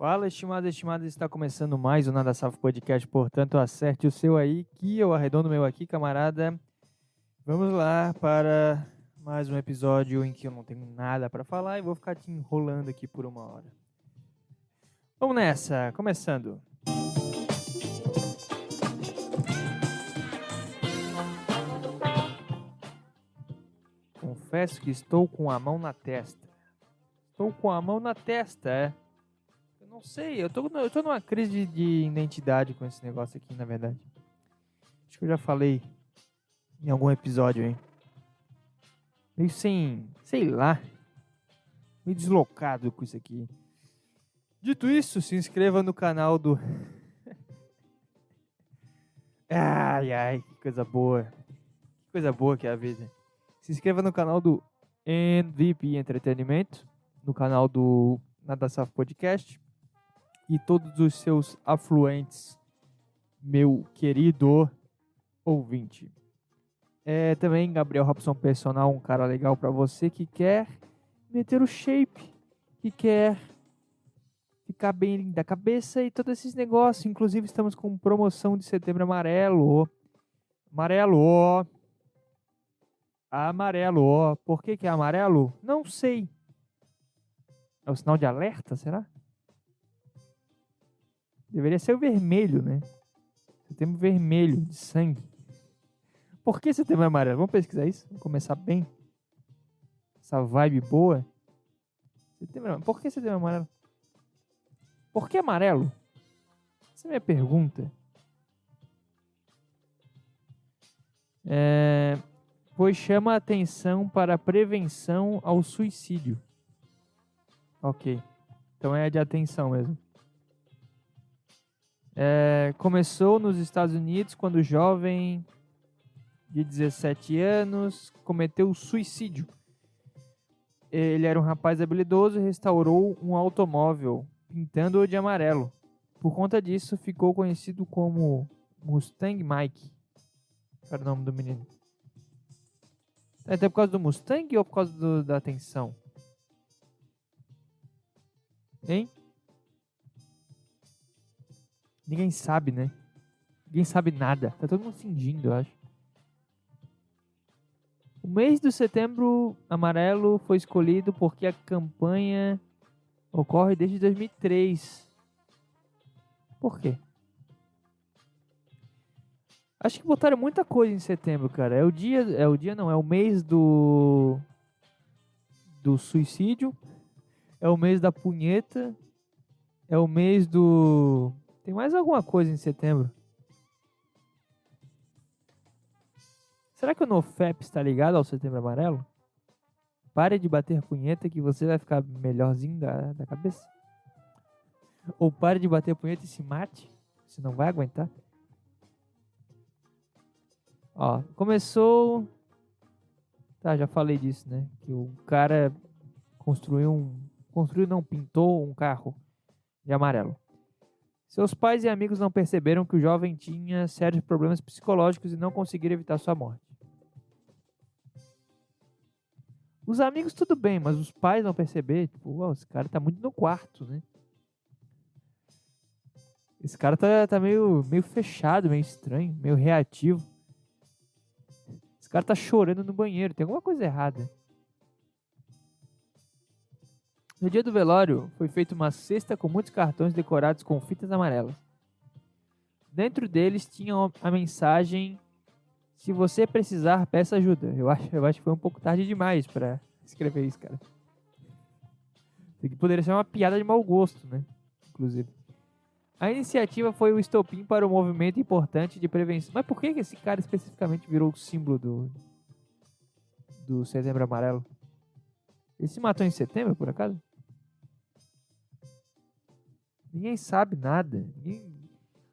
Fala, estimados e estimadas, está começando mais o Nada Safo Podcast, portanto, acerte o seu aí, que eu arredondo meu aqui, camarada. Vamos lá para mais um episódio em que eu não tenho nada para falar e vou ficar te enrolando aqui por uma hora. Vamos nessa, começando. Confesso que estou com a mão na testa. Estou com a mão na testa, é. Não sei, eu tô, eu tô numa crise de, de identidade com esse negócio aqui, na verdade. Acho que eu já falei em algum episódio aí. Meio sem, sei lá, meio deslocado com isso aqui. Dito isso, se inscreva no canal do. ai, ai, que coisa boa. Que coisa boa que é a vida. Se inscreva no canal do MVP Entretenimento, no canal do Nada Safo Podcast e todos os seus afluentes, meu querido ouvinte. É também Gabriel Robson Personal, um cara legal para você que quer meter o shape, que quer ficar bem da cabeça e todos esses negócios. Inclusive estamos com promoção de setembro amarelo. Amarelo. Amarelo. Por que que é amarelo? Não sei. É o sinal de alerta, será? Deveria ser o vermelho, né? Setembro vermelho, de sangue. Por que setembro amarelo? Vamos pesquisar isso? Vamos começar bem. Essa vibe boa. Setembro, por que setembro amarelo? Por que amarelo? Essa é a minha pergunta. É, pois chama a atenção para a prevenção ao suicídio. Ok. Então é de atenção mesmo. É, começou nos Estados Unidos quando jovem de 17 anos cometeu suicídio. Ele era um rapaz habilidoso e restaurou um automóvel, pintando-o de amarelo. Por conta disso, ficou conhecido como Mustang Mike. Era o nome do menino. É até por causa do Mustang ou por causa do, da atenção? Hein? Ninguém sabe, né? Ninguém sabe nada. Tá todo mundo fingindo, eu acho. O mês de setembro amarelo foi escolhido porque a campanha ocorre desde 2003. Por quê? Acho que botaram muita coisa em setembro, cara. É o dia, é o dia não, é o mês do do suicídio, é o mês da punheta, é o mês do tem mais alguma coisa em setembro? Será que o NoFap está ligado ao Setembro Amarelo? Pare de bater punheta que você vai ficar melhorzinho da, da cabeça. Ou pare de bater punheta e se mate. Você não vai aguentar. Ó, começou. Tá, já falei disso, né? Que o cara construiu um. Construiu, não, pintou um carro de amarelo. Seus pais e amigos não perceberam que o jovem tinha sérios problemas psicológicos e não conseguiram evitar sua morte. Os amigos tudo bem, mas os pais vão perceber, tipo, oh, esse cara tá muito no quarto, né? Esse cara tá, tá meio, meio fechado, meio estranho, meio reativo. Esse cara tá chorando no banheiro, tem alguma coisa errada. No dia do velório, foi feita uma cesta com muitos cartões decorados com fitas amarelas. Dentro deles tinha a mensagem se você precisar, peça ajuda. Eu acho, eu acho que foi um pouco tarde demais para escrever isso, cara. Isso poderia ser uma piada de mau gosto, né? Inclusive. A iniciativa foi o estopim para um movimento importante de prevenção. Mas por que esse cara especificamente virou o símbolo do, do Setembro Amarelo? Ele se matou em setembro, por acaso? Ninguém sabe nada. Ninguém,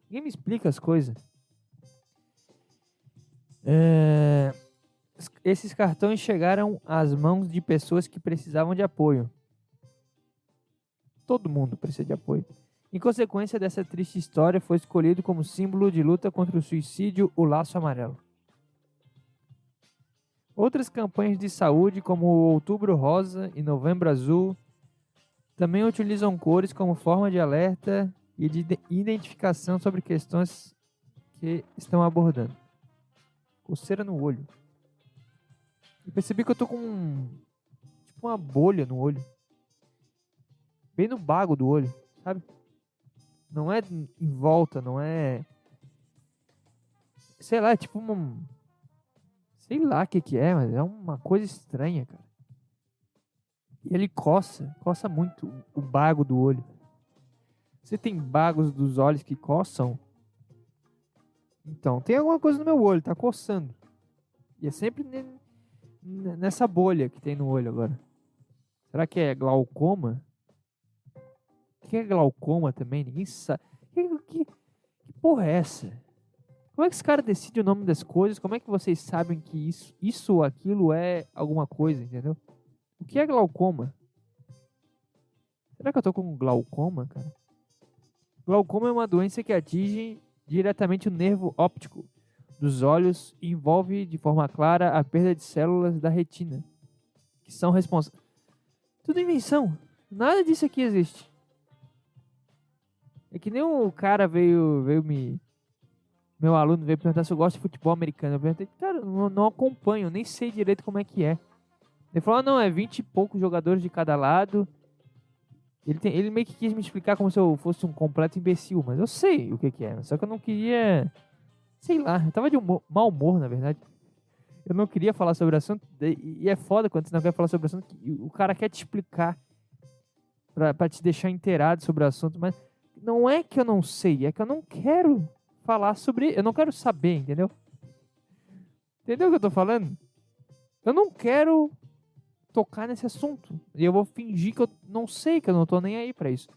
ninguém me explica as coisas. É, esses cartões chegaram às mãos de pessoas que precisavam de apoio. Todo mundo precisa de apoio. Em consequência dessa triste história, foi escolhido como símbolo de luta contra o suicídio o laço amarelo. Outras campanhas de saúde, como o Outubro Rosa e Novembro Azul, Também utilizam cores como forma de alerta e de ide- identificação sobre questões que estão abordando. Coceira no olho. Eu percebi que eu tô com um, tipo uma bolha no olho. Bem no bago do olho, sabe? Não é em volta, não é. Sei lá, é tipo um. Sei lá o que, que é, mas é uma coisa estranha, cara. E ele coça, coça muito o bago do olho. Você tem bagos dos olhos que coçam? Então, tem alguma coisa no meu olho, tá coçando. E é sempre ne- ne- nessa bolha que tem no olho agora. Será que é glaucoma? O que é glaucoma também? Ninguém sabe. Que, que, que porra é essa? Como é que esse cara decide o nome das coisas? Como é que vocês sabem que isso, isso ou aquilo é alguma coisa, entendeu? O que é glaucoma? Será que eu tô com glaucoma, cara? Glaucoma é uma doença que atinge diretamente o nervo óptico dos olhos e envolve de forma clara a perda de células da retina, que são responsáveis. Tudo invenção. Nada disso aqui existe. É que nem o cara veio, veio me. Meu aluno veio perguntar se eu gosto de futebol americano. Eu perguntei, cara, eu não acompanho, nem sei direito como é que é. Ele falou, ah, não, é 20 e poucos jogadores de cada lado. Ele, tem, ele meio que quis me explicar como se eu fosse um completo imbecil, mas eu sei o que, que é. Só que eu não queria. Sei lá, eu tava de humor, mau humor, na verdade. Eu não queria falar sobre o assunto. E é foda quando você não quer falar sobre o assunto. o cara quer te explicar pra, pra te deixar inteirado sobre o assunto, mas não é que eu não sei, é que eu não quero falar sobre. Eu não quero saber, entendeu? Entendeu o que eu tô falando? Eu não quero tocar nesse assunto. E eu vou fingir que eu não sei, que eu não tô nem aí pra isso.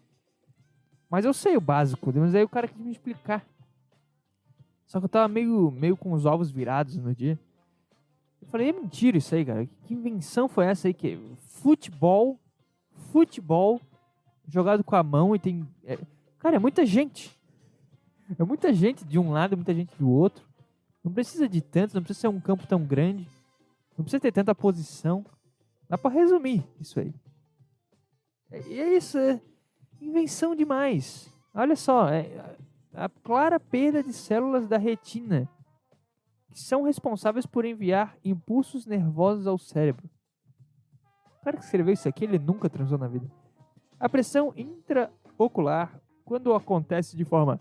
Mas eu sei o básico, mas aí o cara quis me explicar. Só que eu tava meio, meio com os ovos virados no dia. Eu falei, é mentira isso aí, cara. Que invenção foi essa aí? Que futebol, futebol jogado com a mão e tem. é- cara, é muita gente. É muita gente de um lado, muita gente do outro. Não precisa de tanto, não precisa ser um campo tão grande. Não precisa ter tanta posição. Dá pra resumir isso aí. É- E é isso, é invenção demais. Olha só, é a clara perda de células da retina que são responsáveis por enviar impulsos nervosos ao cérebro. O cara que escreveu isso aqui, ele nunca transou na vida. A pressão intraocular, quando acontece de forma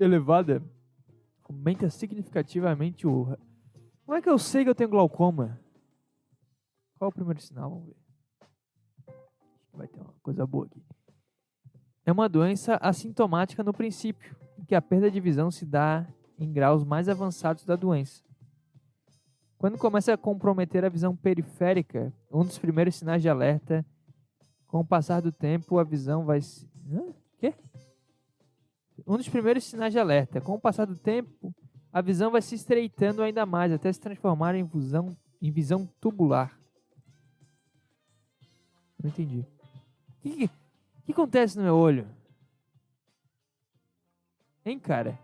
elevada, aumenta significativamente o. Como é que eu sei que eu tenho glaucoma? Qual é o primeiro sinal? Vamos ver. Vai ter uma coisa boa aqui. É uma doença assintomática no princípio, em que a perda de visão se dá em graus mais avançados da doença. Quando começa a comprometer a visão periférica, um dos primeiros sinais de alerta, com o passar do tempo, a visão vai se. Hã? Quê? Um dos primeiros sinais de alerta. Com o passar do tempo, a visão vai se estreitando ainda mais, até se transformar em visão, em visão tubular. Não entendi. O que, que, que acontece no meu olho? Hein, cara?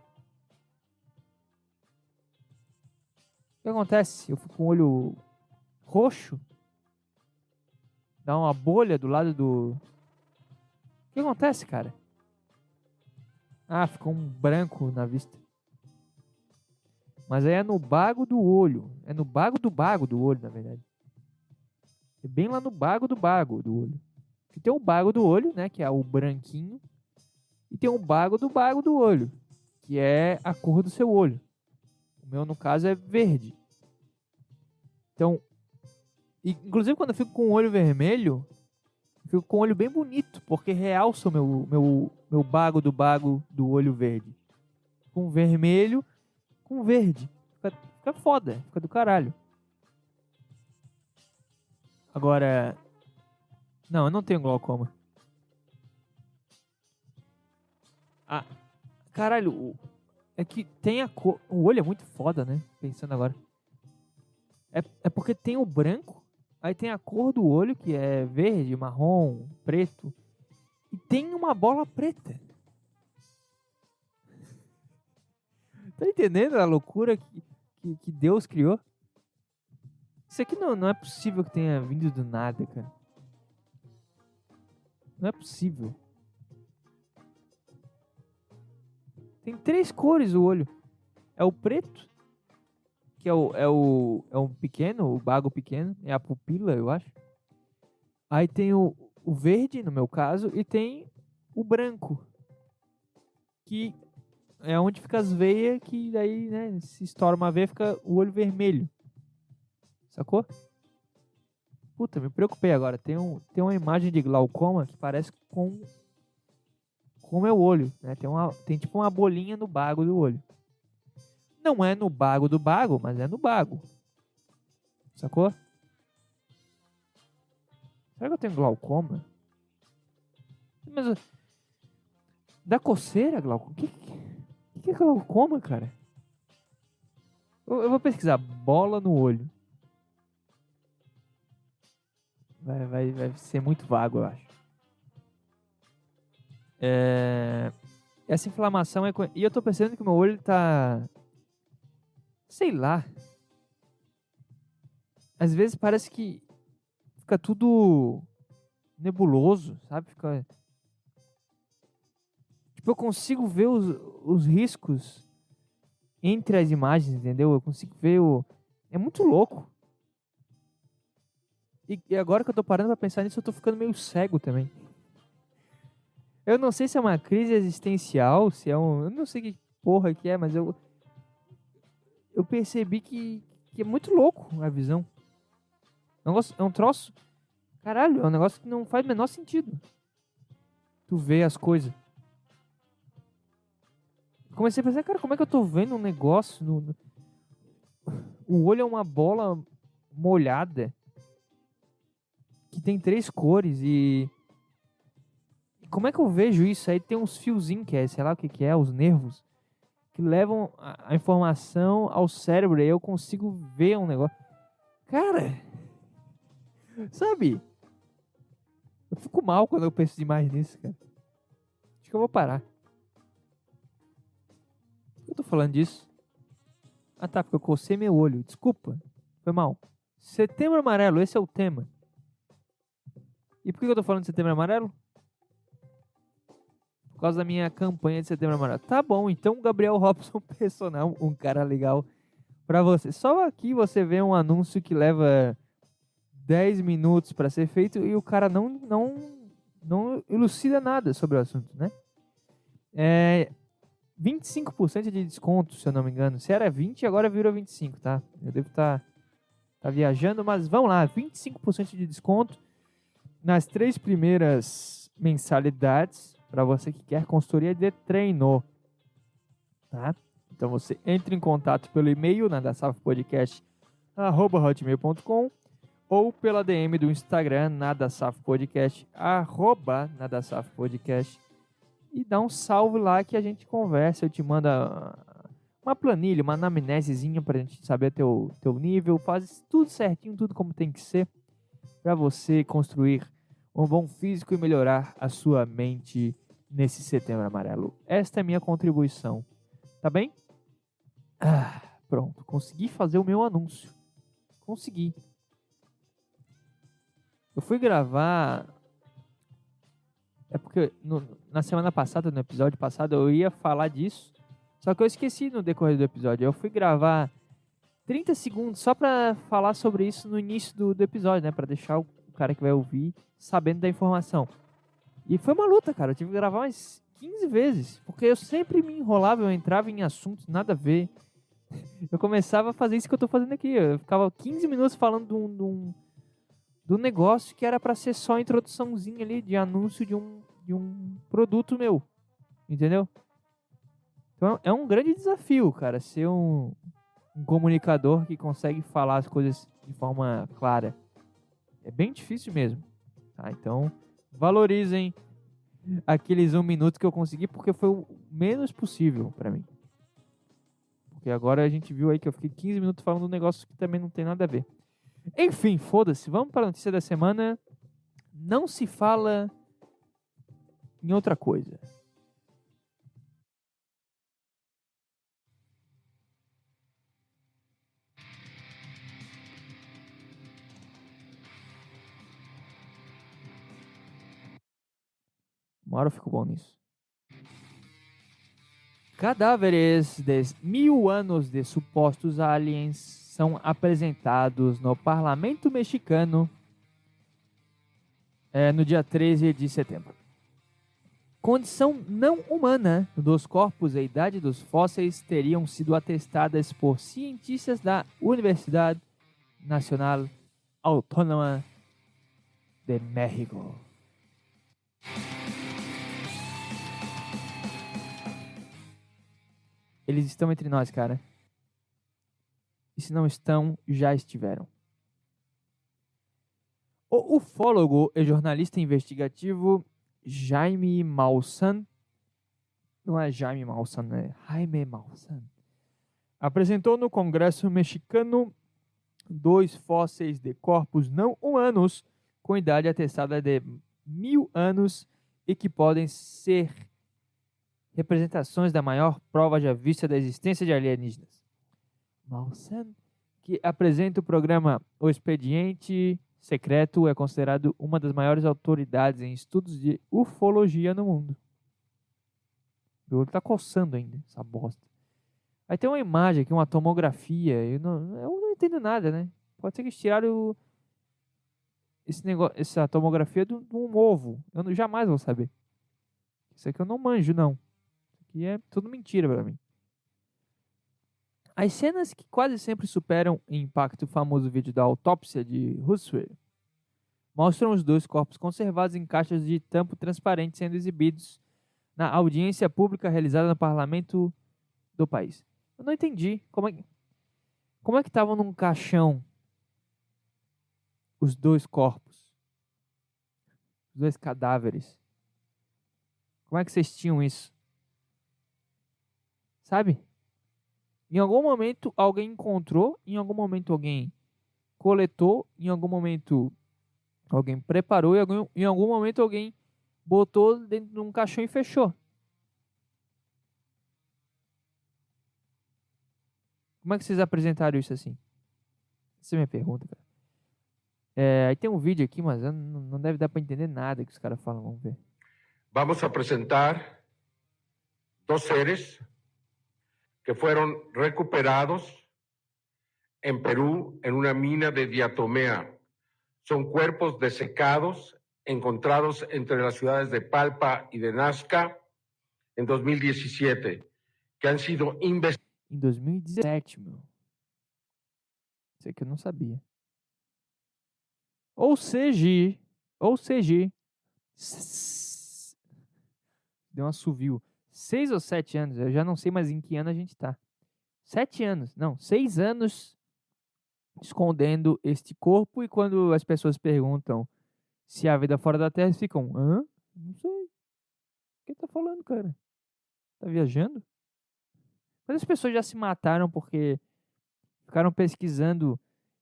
O que acontece? Eu fico com o olho roxo? Dá uma bolha do lado do. O que acontece, cara? Ah, ficou um branco na vista. Mas aí é no bago do olho. É no bago do bago do olho, na verdade. É bem lá no bago do bago do olho. Que tem o bago do olho, né? Que é o branquinho. E tem o bago do bago do olho. Que é a cor do seu olho. O meu, no caso, é verde. Então, e, inclusive quando eu fico com o olho vermelho, fico com o olho bem bonito, porque realça o meu, meu, meu bago do bago do olho verde. Com vermelho, com verde. Fica, fica foda, fica do caralho. Agora. Não, eu não tenho glaucoma. Ah, caralho, é que tem a cor. O olho é muito foda, né? Pensando agora. É, é porque tem o branco, aí tem a cor do olho, que é verde, marrom, preto. E tem uma bola preta. Tá entendendo a loucura que, que, que Deus criou? Isso aqui não, não é possível que tenha vindo do nada, cara. Não é possível. Tem três cores o olho. É o preto, que é o, é o é um pequeno, o bago pequeno, é a pupila, eu acho. Aí tem o, o verde, no meu caso, e tem o branco, que é onde fica as veias, que daí, né, se estoura uma veia, fica o olho vermelho. Sacou? Puta, me preocupei agora. Tem, um, tem uma imagem de glaucoma que parece com o meu olho, né? Tem, uma, tem tipo uma bolinha no bago do olho. Não é no bago do bago, mas é no bago. Sacou? Será que eu tenho glaucoma? Mas. Da coceira, glaucoma? O que, que, que é glaucoma, cara? Eu, eu vou pesquisar. Bola no olho. Vai, vai, vai ser muito vago, eu acho. É... Essa inflamação é. E eu tô percebendo que meu olho tá. Sei lá. Às vezes parece que fica tudo nebuloso, sabe? Fica. Tipo, eu consigo ver os, os riscos entre as imagens, entendeu? Eu consigo ver o. É muito louco. E, e agora que eu tô parando pra pensar nisso, eu tô ficando meio cego também. Eu não sei se é uma crise existencial, se é um. Eu não sei que porra que é, mas eu. Eu percebi que, que é muito louco a visão. É um, negócio, é um troço. Caralho, é um negócio que não faz o menor sentido. Tu vê as coisas. Comecei a pensar, cara, como é que eu tô vendo um negócio no, no... O olho é uma bola molhada tem três cores e como é que eu vejo isso? Aí tem uns fiozinhos que é, sei lá o que, que é, os nervos, que levam a, informação ao cérebro e eu consigo ver um negócio. Cara, sabe? Eu fico mal quando eu penso demais nisso, cara. Acho que eu vou parar. Eu tô falando disso? Ah tá, porque eu cocei meu olho. Desculpa. Foi mal. Setembro Amarelo, esse é o tema. E por que eu tô falando de Setembro Amarelo? causa da minha campanha de setembro amarelo. Tá bom, então Gabriel Robson personal, um cara legal para você. Só aqui você vê um anúncio que leva 10 minutos para ser feito e o cara não, não, não elucida nada sobre o assunto, né? É 25% de desconto, se eu não me engano. Se era 20, agora virou 25, tá? Eu devo estar tá, tá viajando, mas vamos lá, 25% de desconto nas três primeiras mensalidades para você que quer consultoria de treino, tá? Então você entra em contato pelo e-mail na hotmail.com ou pela DM do Instagram nadasafpodcast arroba nadasafpodcast e dá um salve lá que a gente conversa, eu te manda uma planilha, uma anamnesezinha pra gente saber teu, teu nível, faz tudo certinho, tudo como tem que ser para você construir um bom físico e melhorar a sua mente nesse setembro amarelo. Esta é minha contribuição. Tá bem? Ah, pronto. Consegui fazer o meu anúncio. Consegui. Eu fui gravar. É porque no, na semana passada, no episódio passado, eu ia falar disso. Só que eu esqueci no decorrer do episódio. Eu fui gravar 30 segundos só pra falar sobre isso no início do, do episódio, né? Pra deixar o cara que vai ouvir sabendo da informação. E foi uma luta, cara. Eu tive que gravar umas 15 vezes. Porque eu sempre me enrolava, eu entrava em assuntos nada a ver. Eu começava a fazer isso que eu tô fazendo aqui. Eu ficava 15 minutos falando de um, de um, de um negócio que era para ser só introduçãozinha ali de anúncio de um, de um produto meu. Entendeu? Então é um grande desafio, cara, ser um, um comunicador que consegue falar as coisas de forma clara. É bem difícil mesmo. Tá? Então, valorizem aqueles um minuto que eu consegui, porque foi o menos possível para mim. Porque agora a gente viu aí que eu fiquei 15 minutos falando um negócio que também não tem nada a ver. Enfim, foda-se. Vamos para a notícia da semana. Não se fala em outra coisa. Uma hora eu fico bom nisso. Cadáveres de mil anos de supostos aliens são apresentados no parlamento mexicano é, no dia 13 de setembro. Condição não humana dos corpos e idade dos fósseis teriam sido atestadas por cientistas da Universidade Nacional Autônoma de México. Eles estão entre nós, cara. E se não estão, já estiveram. O ufólogo e jornalista investigativo Jaime Maussan, não é Jaime Maussan, é Jaime Maussan, apresentou no Congresso mexicano dois fósseis de corpos não humanos com idade atestada de mil anos e que podem ser representações da maior prova já vista da existência de alienígenas. Malsan, que apresenta o programa O Expediente Secreto, é considerado uma das maiores autoridades em estudos de ufologia no mundo. Meu olho tá coçando ainda, essa bosta. Aí tem uma imagem aqui, uma tomografia. Eu não, eu não entendo nada, né? Pode ser que eles tiraram esse negócio, essa tomografia de um ovo. Eu não, jamais vou saber. Isso aqui eu não manjo, não. Aqui é tudo mentira para mim. As cenas que quase sempre superam em impacto o famoso vídeo da autópsia de Roswell mostram os dois corpos conservados em caixas de tampo transparente sendo exibidos na audiência pública realizada no parlamento do país. Eu não entendi como é, como é que estavam num caixão os dois corpos, os dois cadáveres. Como é que vocês tinham isso? Sabe? Em algum momento alguém encontrou, em algum momento alguém coletou, em algum momento alguém preparou, e em algum momento alguém botou dentro de um caixão e fechou. Como é que vocês apresentaram isso assim? Essa é a minha pergunta, cara. É, aí tem um vídeo aqui, mas não deve dar para entender nada que os caras falam. Vamos ver. Vamos apresentar dois seres que foram recuperados em Peru em uma mina de diatomea. São corpos dessecados encontrados entre as cidades de Palpa e de Nazca em 2017, que han sido investigados em 2017, meu. Isso aqui eu não sabia. Ou seja, ou seja, deu um assovio. Seis ou sete anos, eu já não sei mais em que ano a gente tá. Sete anos, não, seis anos escondendo este corpo e quando as pessoas perguntam se há vida fora da Terra, eles ficam, hã? Não sei. O que tá falando, cara? Tá viajando? Mas as pessoas já se mataram porque ficaram pesquisando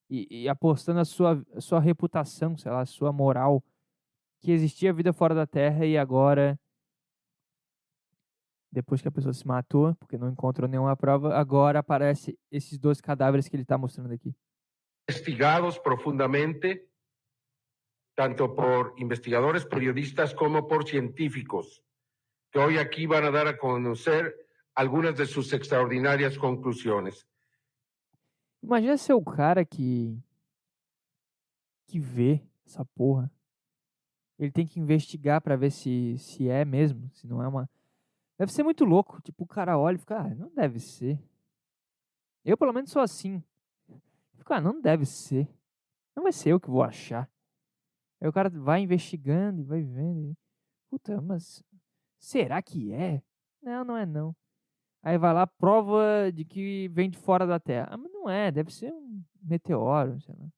e, e apostando a sua, a sua reputação, sei lá, a sua moral, que existia vida fora da Terra e agora, depois que a pessoa se matou, porque não encontrou nenhuma prova, agora aparece esses dois cadáveres que ele está mostrando aqui. Investigados profundamente, tanto por investigadores, periodistas, como por científicos, que hoy aquí van a dar a conocer algunas de sus extraordinarias conclusiones. Imagina ser o cara que que vê essa porra. Ele tem que investigar para ver se se é mesmo, se não é uma Deve ser muito louco, tipo, o cara olha e fica, ah, não deve ser. Eu pelo menos sou assim. Fico, ah, não deve ser. Não vai ser eu que vou achar. Aí o cara vai investigando e vai vendo. Puta, mas será que é? Não, não é não. Aí vai lá, prova de que vem de fora da Terra. Ah, mas não é, deve ser um meteoro, sei lá.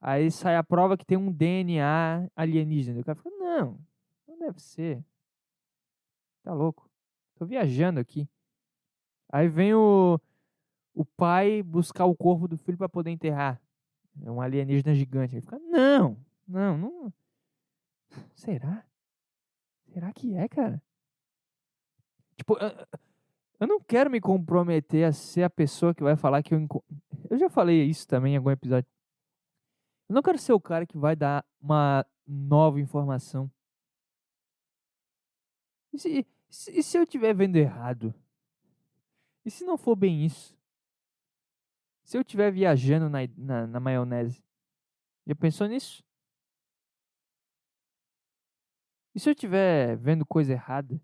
Aí sai a prova que tem um DNA alienígena. O cara fica, não, não deve ser. Tá louco. Tô viajando aqui. Aí vem o, o pai buscar o corpo do filho para poder enterrar. É um alienígena gigante. Ele fica, não, não, não. Será? Será que é, cara? Tipo, eu não quero me comprometer a ser a pessoa que vai falar que eu. Eu já falei isso também em algum episódio. Eu não quero ser o cara que vai dar uma nova informação. E se, e se eu estiver vendo errado? E se não for bem isso? Se eu estiver viajando na, na, na maionese? Já pensou nisso? E se eu estiver vendo coisa errada?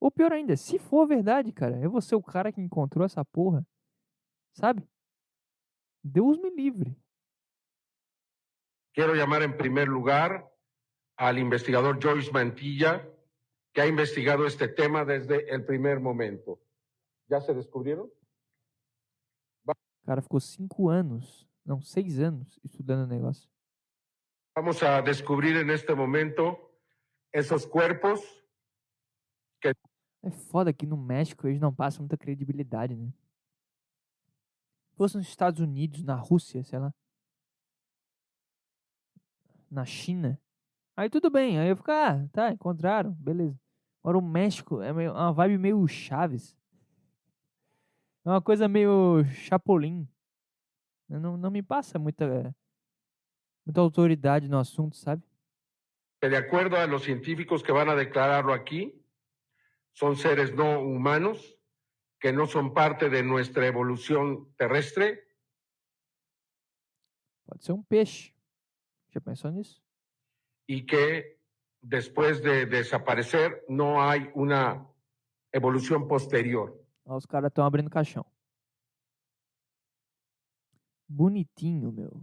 Ou pior ainda, se for verdade, cara, eu vou ser o cara que encontrou essa porra. Sabe? Deus me livre. Quiero llamar en primer lugar al investigador Joyce Mantilla, que ha investigado este tema desde el primer momento. ¿Ya se descubrieron? O cara ficou cinco anos, não, seis anos estudando o negócio. Vamos a descubrir en este momento esos cuerpos que É foda que no México eles não passam muita credibilidade, né? Se fosse nos Estados Unidos, na Rússia, sei lá. Na China. Aí tudo bem, aí eu fico, ah, tá, encontraram, beleza. Agora o México é meio, uma vibe meio Chaves. É uma coisa meio Chapolin. Não, não me passa muita, muita autoridade no assunto, sabe? de acuerdo a los científicos que van a declararlo aquí, son seres no humanos que no son parte de nuestra evolución terrestre Pode ser um peixe. Já pensou nisso? Y que después de desaparecer no hay una evolución posterior. Os caras estão abrindo caixão. Bonitinho, meu.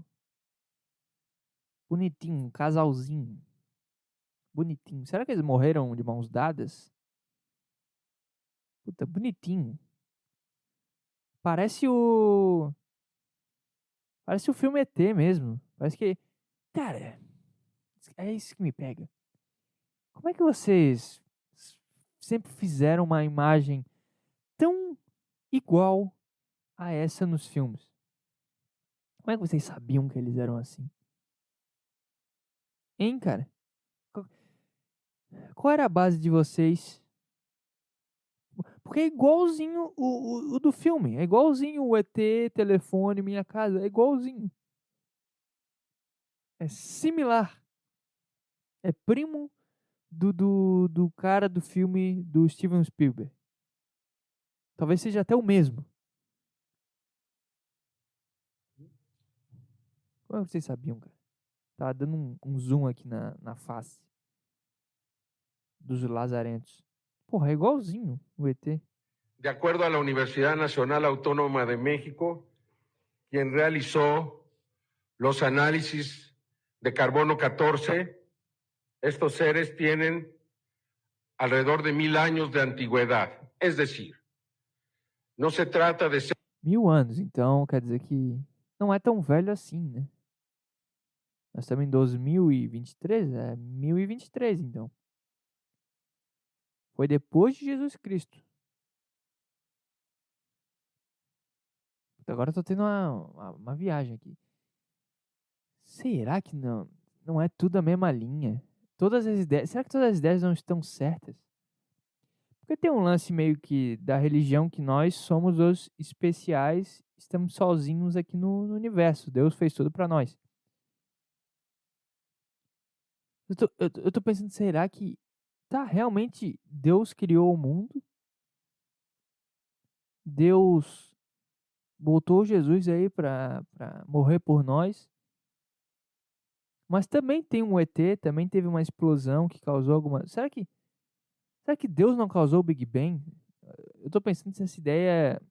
Bonitinho, um casalzinho. Bonitinho. Será que eles morreram de mãos dadas? Puta, bonitinho. Parece o. Parece o filme ET mesmo. Parece que. Cara, é isso que me pega. Como é que vocês sempre fizeram uma imagem tão igual a essa nos filmes? Como é que vocês sabiam que eles eram assim? Hein, cara? Qual- era a base de vocês? Porque é igualzinho o, o, o do filme. É igualzinho o ET, telefone, minha casa. É igualzinho. É similar. É primo do, do, do cara do filme do Steven Spielberg. Talvez seja até o mesmo. Como é que vocês sabiam, cara? Tava dando um, um zoom aqui na, na face dos lazarentos. Porra, é igualzinho o ET. De acuerdo a la Universidad Nacional Autónoma de México, quien realizó los análisis de carbono 14, estos seres tienen alrededor de mil años de antigüedad. Es decir, no se trata de ser Mil anos, então quer dizer que não é tão velho assim, né? Nós estamos em 2023? É 1023, então. Foi depois de Jesus Cristo. Agora tô tendo uma, uma, uma viagem aqui. Será que não, não é tudo a mesma linha? Todas as ideias. Será que todas as ideias não estão certas? Porque tem um lance meio que da religião que nós somos os especiais, estamos sozinhos aqui no, no universo. Deus fez tudo pra nós. Eu tô, eu, eu tô pensando, será que tá realmente Deus criou o mundo? Deus botou Jesus aí pra morrer por nós? Mas também tem um ET, também teve uma explosão que causou alguma. Será que será que Deus não causou o Big Bang? Eu tô pensando se essa ideia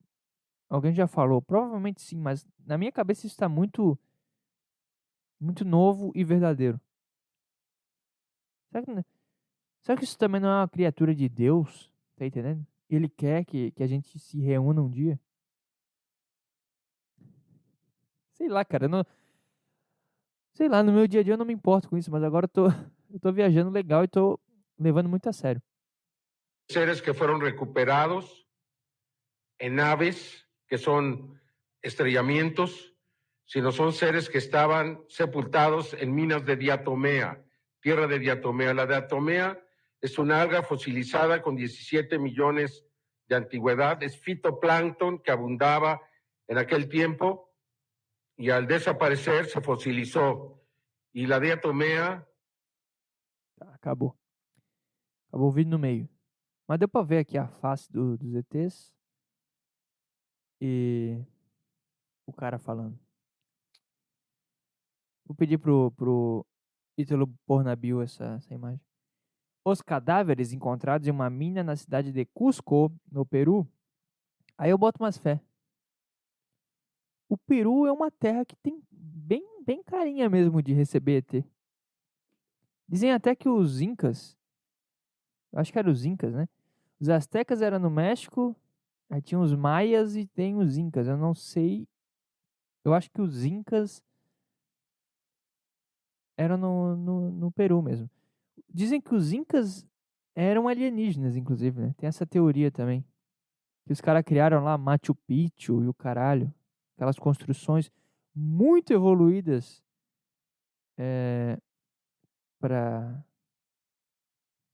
alguém já falou, provavelmente sim, mas na minha cabeça isso está muito muito novo e verdadeiro. Será que, será que isso também não é uma criatura de Deus? Tá entendendo? Ele quer que, que a gente se reúna um dia? Sei lá, cara. eu Não, sei lá, no meu dia a dia eu não me importo com isso, mas agora eu tô, eu tô viajando legal e tô levando muito a sério. seres que fueron recuperados en naves que son estrellamientos, sino son seres que estaban sepultados en minas de diatomea, tierra de diatomea. La diatomea es una alga fosilizada con 17 millones de antigüedad, es fitoplancton que abundaba en aquel tiempo y al desaparecer se fosilizó. Y la diatomea Tá, acabou. Acabou o vídeo no meio. Mas deu pra ver aqui a face do, dos ETs. E o cara falando. Vou pedir pro, pro Ítalo bio essa, essa imagem. Os cadáveres encontrados em uma mina na cidade de Cusco, no Peru. Aí eu boto umas fé. O Peru é uma terra que tem bem, bem carinha mesmo de receber ET. Dizem até que os Incas, acho que eram os Incas, né? Os Aztecas eram no México, aí tinha os Maias e tem os Incas. Eu não sei. Eu acho que os Incas eram no, no, no Peru mesmo. Dizem que os Incas eram alienígenas, inclusive, né? Tem essa teoria também. Que os caras criaram lá Machu Picchu e o caralho. Aquelas construções muito evoluídas é, para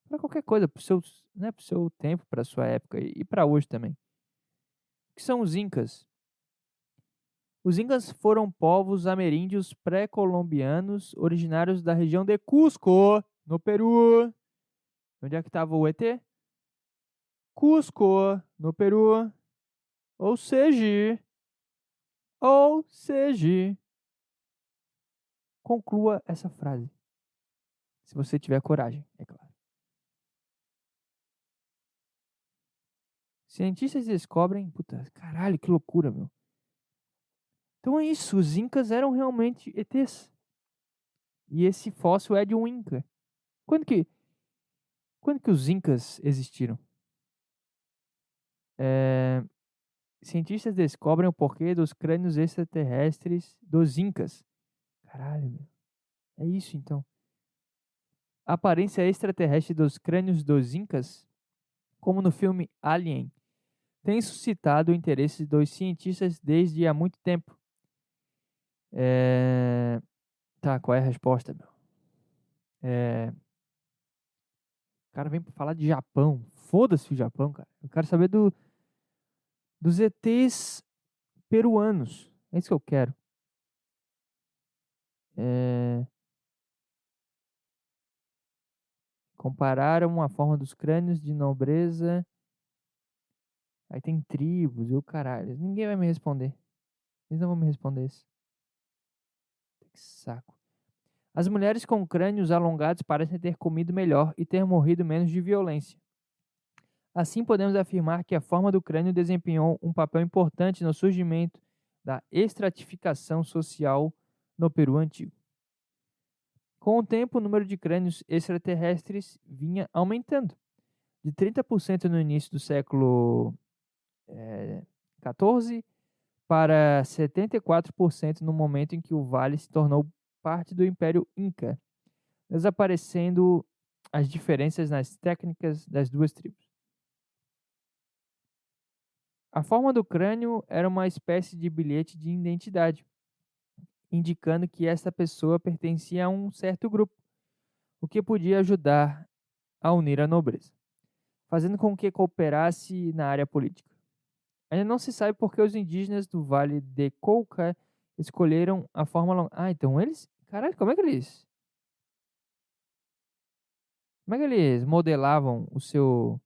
para qualquer coisa, para o seu, né, seu tempo, para sua época e, e para hoje também. O que são os Incas? Os Incas foram povos ameríndios pré-colombianos originários da região de Cusco, no Peru. Onde é que estava o ET? Cusco, no Peru. Ou seja, ou seja, conclua essa frase. Se você tiver coragem, é claro. Cientistas descobrem. Puta, caralho, que loucura, meu. Então é isso, os Incas eram realmente ETs. E esse fóssil é de um Inca. Quando que, quando que os Incas existiram? É, cientistas descobrem o porquê dos crânios extraterrestres dos Incas. Caralho, meu. É isso então. A aparência extraterrestre dos crânios dos Incas, como no filme Alien, tem suscitado o interesse dos cientistas desde há muito tempo. É... Tá, qual é a resposta, meu? É... O cara vem pra falar de Japão. Foda-se o Japão, cara. Eu quero saber do... dos ETs peruanos. É isso que eu quero. É... Compararam a forma dos crânios de nobreza. Aí tem tribos e o caralho. Ninguém vai me responder. Eles não vão me responder isso. Que saco. As mulheres com crânios alongados parecem ter comido melhor e ter morrido menos de violência. Assim, podemos afirmar que a forma do crânio desempenhou um papel importante no surgimento da estratificação social no Peru antigo. Com o tempo, o número de crânios extraterrestres vinha aumentando. De 30% no início do século XIV eh, para 74% no momento em que o vale se tornou parte do Império Inca, desaparecendo as diferenças nas técnicas das duas tribos. A forma do crânio era uma espécie de bilhete de identidade, indicando que essa pessoa pertencia a um certo grupo, o que podia ajudar a unir a nobreza, fazendo com que cooperasse na área política. Ainda não se sabe por que os indígenas do Vale de Colca escolheram a forma. Ah, então eles. Caralho, como é que eles. Como é que eles modelavam o seu.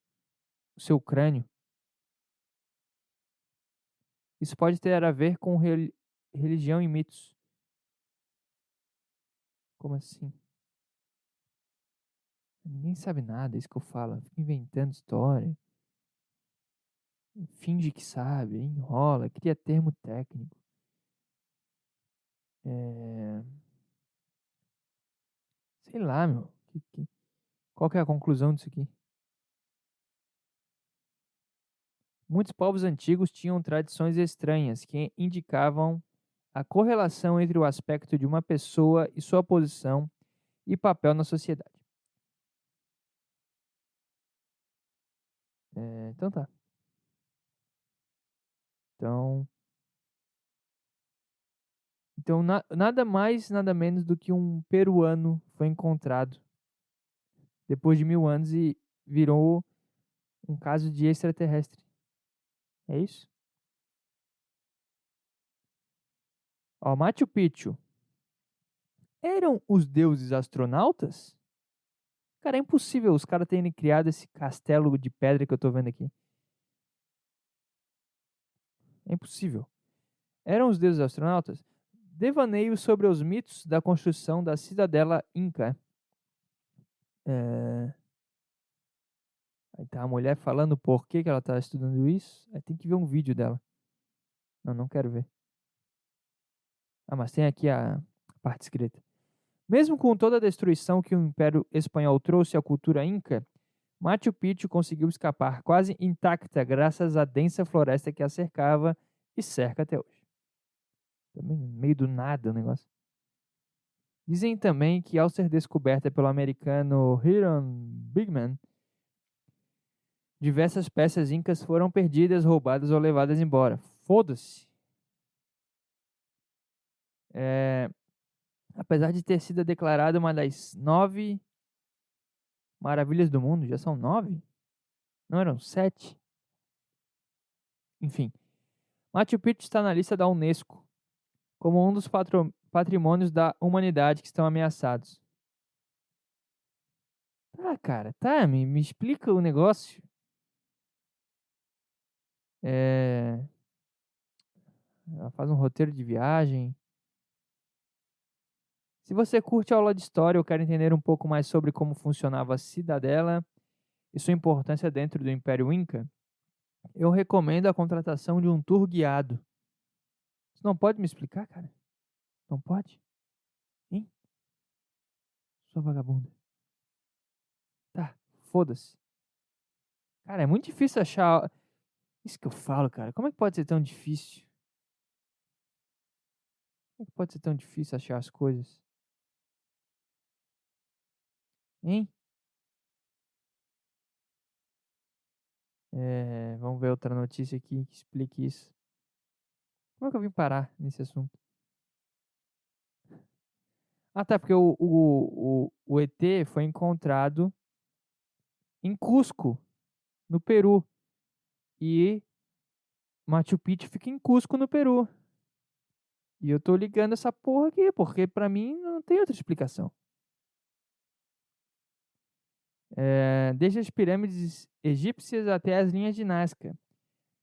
o seu crânio? Isso pode ter a ver com religião e mitos. Como assim? Ninguém sabe nada, é isso que eu falo. Fica inventando história finge que sabe, enrola, cria termo técnico. É... Sei lá, meu. Qual que é a conclusão disso aqui? Muitos povos antigos tinham tradições estranhas que indicavam a correlação entre o aspecto de uma pessoa e sua posição e papel na sociedade. É, então tá. Então, então na, nada mais, nada menos do que um peruano foi encontrado depois de mil anos e virou um caso de extraterrestre. É isso? Ó, Machu Picchu. Eram os deuses astronautas? Cara, é impossível os caras terem criado esse castelo de pedra que eu tô vendo aqui. É impossível. Eram os deuses astronautas? Devaneio sobre os mitos da construção da cidadela Inca. É... Aí tá a mulher falando por que, que ela tá estudando isso. Aí tem que ver um vídeo dela. Não, não quero ver. Ah, mas tem aqui a parte escrita. Mesmo com toda a destruição que o Império Espanhol trouxe à cultura inca, Machu Picchu conseguiu escapar quase intacta graças à densa floresta que a cercava e cerca até hoje. Também no meio do nada o negócio. Dizem também que ao ser descoberta pelo americano Hiram Bigman, diversas peças incas foram perdidas, roubadas ou levadas embora. Foda-se. É, apesar de ter sido declarada uma das nove maravilhas do mundo, já são nove? Não eram sete? Enfim, Machu Picchu está na lista da Unesco como um dos patrimônios da humanidade que estão ameaçados. Tá, cara, tá, me, me explica o negócio. É... Ela faz um roteiro de viagem. Se você curte a aula de história ou quer entender um pouco mais sobre como funcionava a cidadela e sua importância dentro do Império Inca, eu recomendo a contratação de um tour guiado. Você não pode me explicar, cara? Não pode? Hein? Sua vagabunda. Tá, foda-se. Cara, é muito difícil achar. Isso que eu falo, cara. Como é que pode ser tão difícil? Como é que pode ser tão difícil achar as coisas? Hein? É, vamos ver outra notícia aqui que explique isso. Como é que eu vim parar nesse assunto? Ah, tá, porque o, o, o, o ET foi encontrado em Cusco, no Peru. E Machu Picchu fica em Cusco, no Peru. E eu tô ligando essa porra aqui, porque pra mim não tem outra explicação. É, desde as pirâmides egípcias até as linhas de Nazca.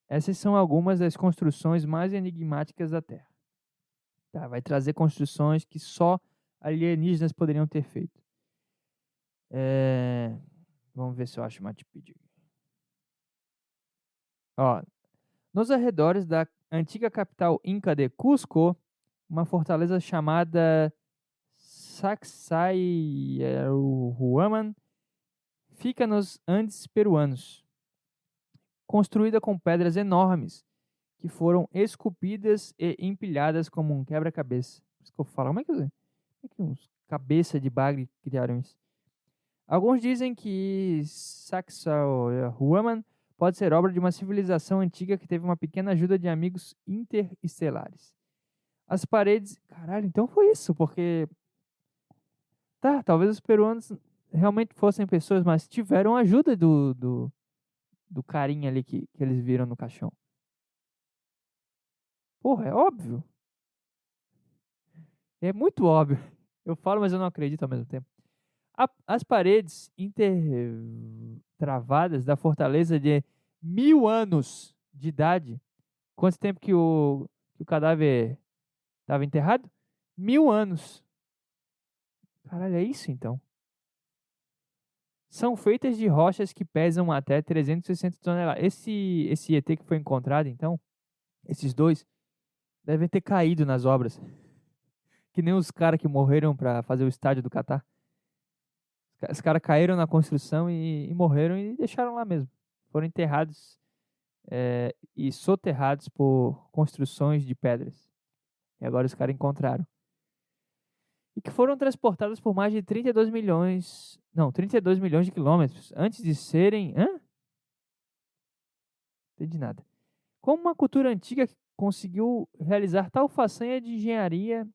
Essas são algumas das construções mais enigmáticas da Terra. Tá, vai trazer construções que só alienígenas poderiam ter feito. É, vamos ver se eu acho Machu Picchu. Ó, nos arredores da antiga capital inca de Cusco, uma fortaleza chamada Sacsayhuaman fica nos Andes peruanos, construída com pedras enormes que foram esculpidas e empilhadas como um quebra-cabeça. Isso que eu falo, como é que, como é que uns cabeça de bagre criaram isso? Alguns dizem que Sacsayhuaman pode ser obra de uma civilização antiga que teve uma pequena ajuda de amigos interestelares. As paredes. Caralho, então foi isso, porque. Tá, talvez os peruanos realmente fossem pessoas, mas tiveram ajuda do, do, do carinha ali que, que eles viram no caixão. Porra, é óbvio. É muito óbvio. Eu falo, mas eu não acredito ao mesmo tempo. A, as paredes intertravadas da fortaleza de mil anos de idade. Quanto tempo que o, que o cadáver estava enterrado? Mil anos. Caralho, é isso então são feitas de rochas que pesam até 360 toneladas. Esse, esse ET que foi encontrado, então, esses dois, devem ter caído nas obras. Que nem os caras que morreram para fazer o estádio do Catar. Os caras caíram na construção e, e, morreram e deixaram lá mesmo. Foram enterrados é, e soterrados por construções de pedras. E agora os caras encontraram e que foram transportadas por mais de 32 milhões, não, 32 milhões de quilômetros antes de serem, hã? Entendi nada. Como uma cultura antiga conseguiu realizar tal façanha de engenharia,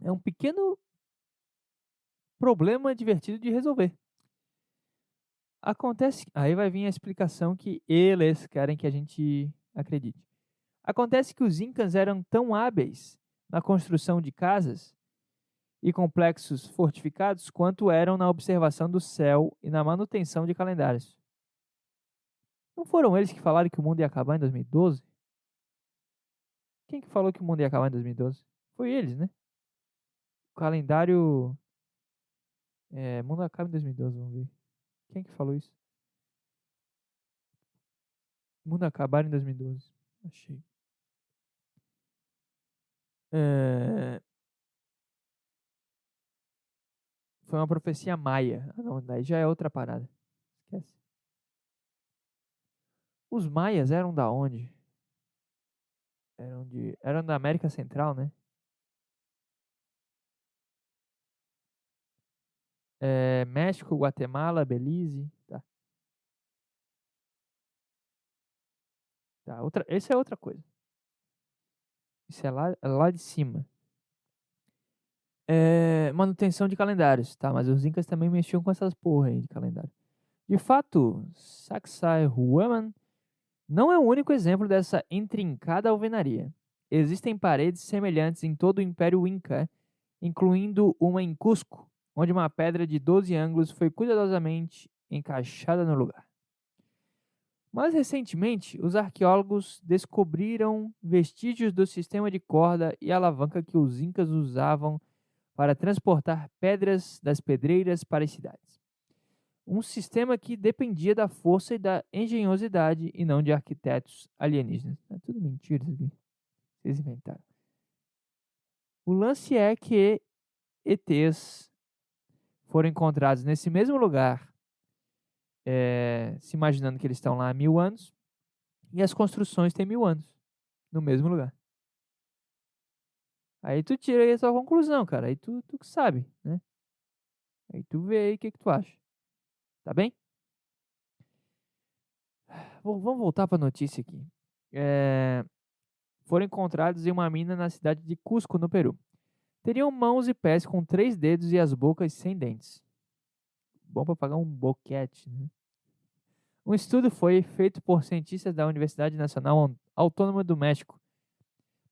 é um pequeno problema divertido de resolver. Acontece, aí vai vir a explicação que eles querem que a gente acredite. Acontece que os incas eram tão hábeis na construção de casas e complexos fortificados quanto eram na observação do céu e na manutenção de calendários. Não foram eles que falaram que o mundo ia acabar em 2012? Quem que falou que o mundo ia acabar em 2012? Foi eles, né? O calendário. É, mundo acaba em 2012, vamos ver. Quem que falou isso? Mundo acabar em 2012. Achei. É... Foi uma profecia maia. Ah, não, daí já é outra parada. Esquece. Os maias eram da onde? Eram de, eram da América Central, né? É, México, Guatemala, Belize, tá. Tá, outra, essa é outra coisa. Isso é lá, é lá de cima. É, manutenção de calendários, tá? Mas os incas também mexiam com essas porra aí de calendário. De fato, Sacsai Huaman não é o único exemplo dessa intrincada alvenaria. Existem paredes semelhantes em todo o Império Inca, incluindo uma em Cusco, onde uma pedra de 12 ângulos foi cuidadosamente encaixada no lugar. Mais recentemente, os arqueólogos descobriram vestígios do sistema de corda e alavanca que os incas usavam para transportar pedras das pedreiras para as cidades. Um sistema que dependia da força e da engenhosidade e não de arquitetos alienígenas. É tudo mentira isso aqui. Vocês inventaram. O lance é que ETs foram encontrados nesse mesmo lugar é, se imaginando que eles estão lá há mil anos, e as construções têm mil anos, no mesmo lugar. Aí tu tira aí a sua conclusão, cara. Aí tu, tu sabe, né? Aí tu vê aí o que, que tu acha. Tá bem? Bom, vamos voltar para a notícia aqui. É, foram encontrados em uma mina na cidade de Cusco, no Peru. Teriam mãos e pés com três dedos e as bocas sem dentes. Bom para pagar um boquete. Né? Um estudo foi feito por cientistas da Universidade Nacional Autônoma do México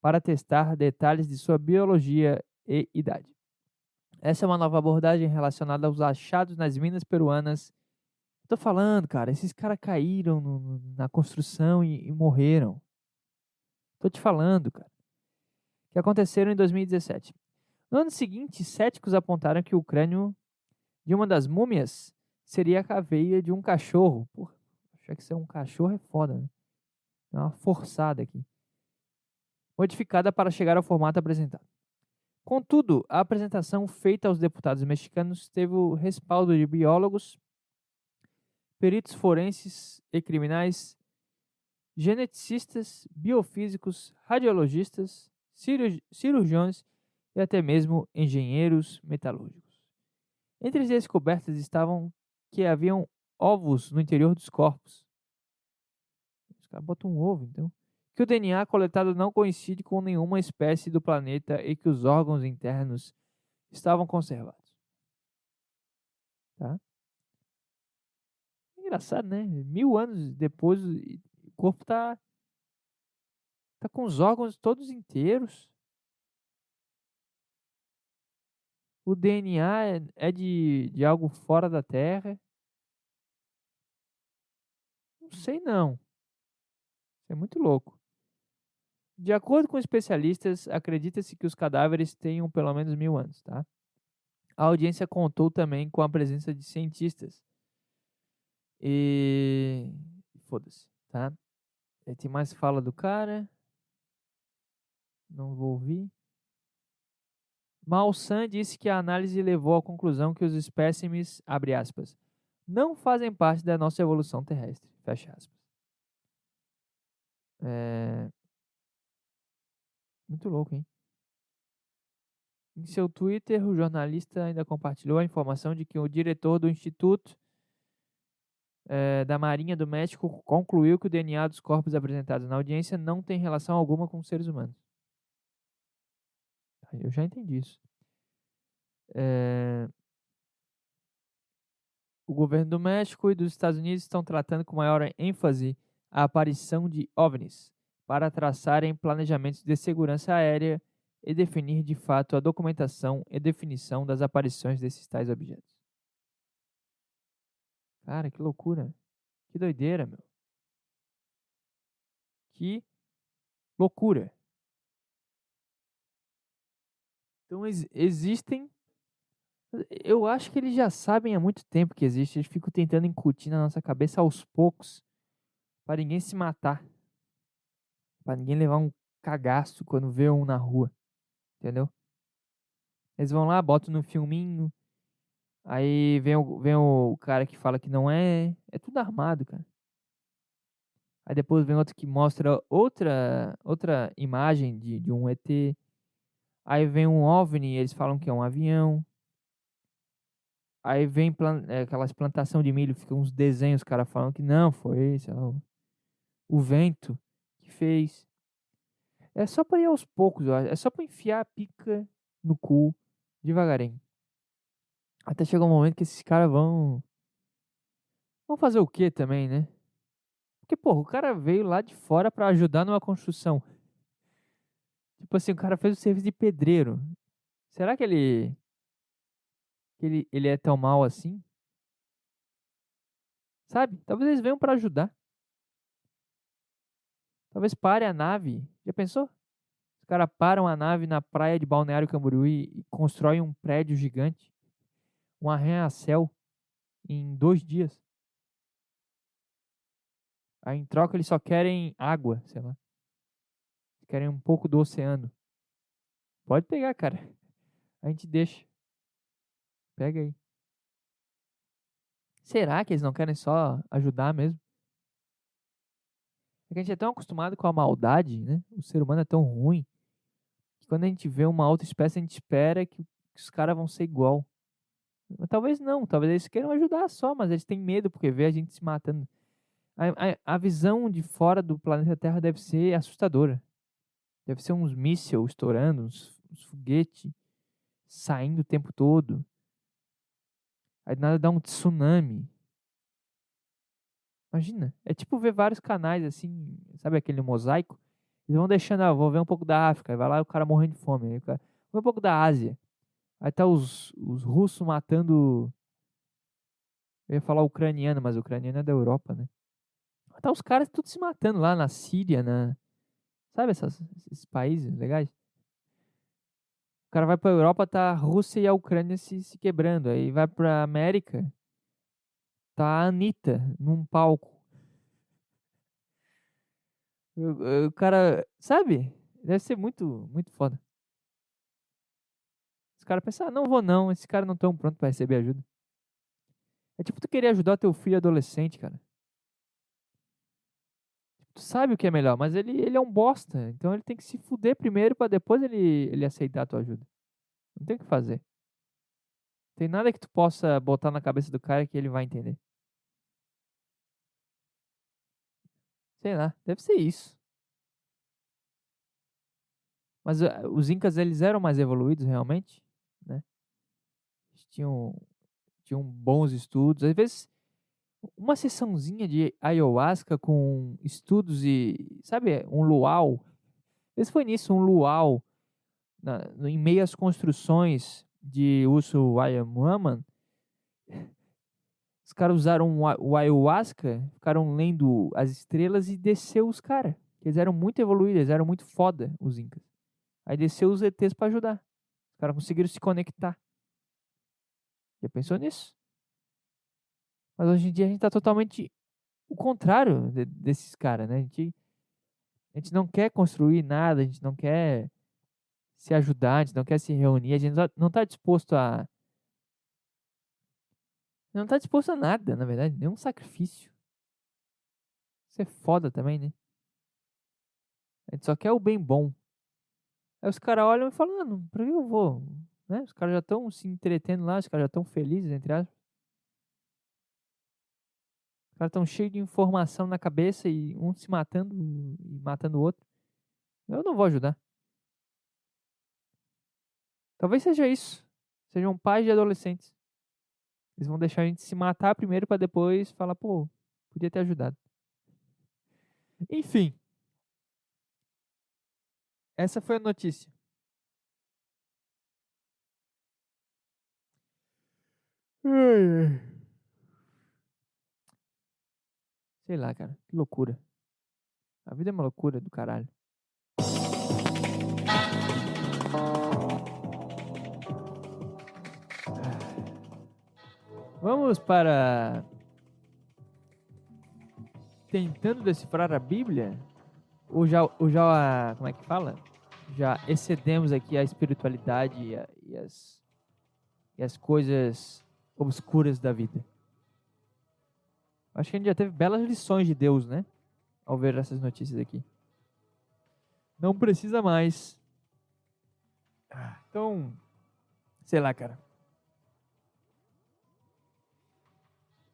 para testar detalhes de sua biologia e idade. Essa é uma nova abordagem relacionada aos achados nas minas peruanas. Tô falando, cara, esses caras caíram no, na construção e, e morreram. Tô te falando, cara. Que aconteceram em 2017. No ano seguinte, céticos apontaram que o crânio de uma das múmias seria a caveia de um cachorro. Porra, achar que ser um cachorro é foda, né? É uma forçada aqui. Modificada para chegar ao formato apresentado. Contudo, a apresentação feita aos deputados mexicanos teve o respaldo de biólogos, peritos forenses e criminais, geneticistas, biofísicos, radiologistas, cirurgiões e até mesmo engenheiros metalúrgicos. Entre as descobertas estavam que haviam ovos no interior dos corpos. Os caras botam um ovo, então. Que o DNA coletado não coincide com nenhuma espécie do planeta e que os órgãos internos estavam conservados. Tá? Engraçado, né? Mil anos depois, o corpo tá, tá com os órgãos todos inteiros. O DNA é, é de, de algo fora da Terra? Não sei não. Isso é muito louco. De acordo com especialistas, acredita-se que os cadáveres tenham pelo menos mil anos, tá? A audiência contou também com a presença de cientistas. E. Foda-se, tá? Tem mais fala do cara. Não vou ouvir. Malsan disse que a análise levou à conclusão que os espécimes, abre aspas, não fazem parte da nossa evolução terrestre, fecha aspas. É... Muito louco, hein? Em seu Twitter, o jornalista ainda compartilhou a informação de que o diretor do Instituto é, da Marinha do México concluiu que o DNA dos corpos apresentados na audiência não tem relação alguma com seres humanos. Eu já entendi isso. É... O governo do México e dos Estados Unidos estão tratando com maior ênfase a aparição de OVNIs para traçarem planejamentos de segurança aérea e definir de fato a documentação e definição das aparições desses tais objetos. Cara, que loucura. Que doideira, meu. Que loucura. Então ex existem. Eu acho que eles já sabem há muito tempo que existe. Eles ficam tentando incutir na nossa cabeça aos poucos. Para ninguém se matar. Para ninguém levar um cagaço quando vê um na rua. Entendeu? Eles vão lá, botam no filminho. Aí vem o, vem o cara que fala que não é. É tudo armado, cara. Aí depois vem outro que mostra outra outra imagem de, de um ET. Aí vem um OVNI, eles falam que é um avião. Aí vem plan é, aquelas plantação de milho, ficam uns desenhos, os caras falam que não, foi sei o, vento que fez. É só para ir aos poucos, ó. é só para enfiar a pica no cu devagarinho. Até chegar um momento que esses caras vão. Vão fazer o que também, né? Porque, porra, o cara veio lá de fora para ajudar numa construção. Tipo assim, o cara fez o serviço de pedreiro. Será que ele. ele, ele é tão mal assim? Sabe? Talvez eles venham para ajudar. Talvez pare a nave. Já pensou? Os caras param a nave na praia de Balneário Camboriú e, e constroem um prédio gigante. Um arranha-céu em dois dias. Aí em troca eles só querem água, sei lá. Querem um pouco do oceano. Pode pegar, cara. A gente deixa. Pega aí. Será que eles não querem só ajudar mesmo? É que a gente é tão acostumado com a maldade, né? O ser humano é tão ruim. Que quando a gente vê uma outra espécie, a gente espera que, os caras vão ser igual. Mas talvez não, talvez eles queiram ajudar só, mas eles têm medo porque vê a gente se matando. A, a, a visão de fora do planeta Terra deve ser assustadora. Deve ser uns mísseis estourando, uns, uns foguetes saindo o tempo todo. Aí nada dá um tsunami. Imagina, é tipo ver vários canais assim, sabe aquele mosaico? Eles vão deixando, ah, vou ver um pouco da África, aí vai lá o cara morrendo de fome, aí o cara, vou ver um pouco da Ásia. Aí tá os, os russos matando. Eu ia falar ucraniano, mas ucraniano é da Europa, né? Tá os caras tudo se matando lá na Síria, na. Sabe essas, esses países legais? O cara vai pra Europa, tá a Rússia e a Ucrânia se, se quebrando. Aí vai pra América, tá a Anitta num palco. O, o cara, sabe? Deve ser muito, muito foda. Os caras pensam, ah, não vou não, esses caras não estão prontos para receber ajuda. É tipo tu querer ajudar teu filho adolescente, cara. Tu sabe o que é melhor, mas ele, ele é um bosta. Então ele tem que se fuder primeiro para depois ele, ele aceitar a tua ajuda. Não tem o que fazer. Tem nada que tu possa botar na cabeça do cara que ele vai entender. Sei lá, deve ser isso. Mas uh, os incas eles eram mais evoluídos realmente, né? Eles tinham tinham bons estudos, às vezes uma sessãozinha de ayahuasca com estudos e, sabe, um luau. Esse foi nisso, um luau, na, em meio às construções de Uso Ayamuaman. Os caras usaram o ayahuasca, ficaram lendo as estrelas e desceu os caras. Eles eram muito evoluídos, eles eram muito foda, os incas. Aí desceu os ETs para ajudar. Os caras conseguiram se conectar. Já pensou nisso? Mas hoje em dia a gente tá totalmente o contrário de, desses caras, né? A gente, a gente não quer construir nada, a gente não quer se ajudar, a gente não quer se reunir, a gente não está disposto a. Não está disposto a nada, na verdade, nenhum sacrifício. Isso é foda também, né? A gente só quer o bem bom. Aí os caras olham e falam, ah, pra que eu vou? Né? Os caras já estão se entretendo lá, os caras já estão felizes, entre aspas caras estão cheios de informação na cabeça e um se matando e matando o outro. Eu não vou ajudar. Talvez seja isso. Sejam pais de adolescentes. Eles vão deixar a gente se matar primeiro para depois falar, pô, podia ter ajudado. Enfim. Essa foi a notícia. Ai, ai. Sei lá, cara. Que loucura. A vida é uma loucura do caralho. Vamos para. Tentando decifrar a Bíblia? Ou já, ou já. Como é que fala? Já excedemos aqui a espiritualidade e, a, e as, e as coisas obscuras da vida. Acho que a gente já teve belas lições de Deus, né? Ao ver essas notícias aqui. Não precisa mais. Então, sei lá, cara.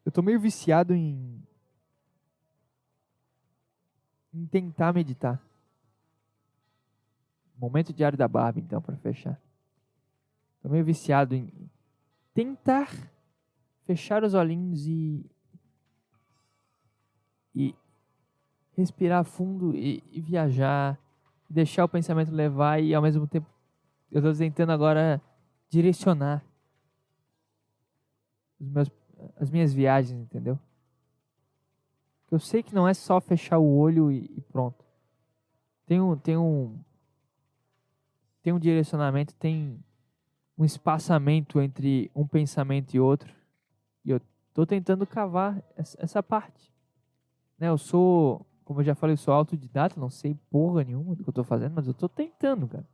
Eu tô meio viciado em em tentar meditar. Momento diário da Barbie, então, para fechar. Tô meio viciado em tentar fechar os olhinhos e e respirar fundo e, e viajar, deixar o pensamento levar e ao mesmo tempo eu estou tentando agora direcionar meus as minhas viagens, entendeu? Eu sei que não é só fechar o olho e, e pronto. Tem um, tem um tem um direcionamento, tem um espaçamento entre um pensamento e outro. E eu tô tentando cavar essa parte. Né, eu sou, como eu já falei, eu sou autodidata, não sei porra nenhuma do que eu tô fazendo, mas eu tô tentando, cara.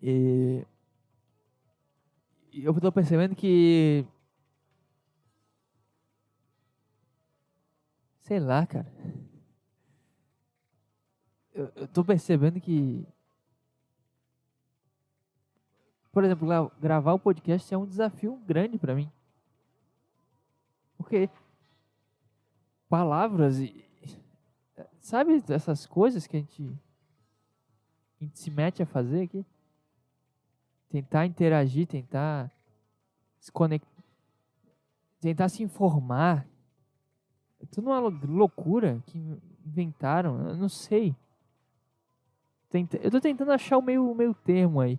E eu tô percebendo que Sei lá, cara. Eu, tô percebendo que. Por exemplo, gravar o podcast é um desafio grande para mim. Porque palavras e. Sabe essas coisas que a gente, a gente se mete a fazer aqui? Tentar interagir, tentar se conectar, tentar se informar, é tudo uma loucura que inventaram. Eu não sei. Eu tô tentando achar o meio, meio termo aí.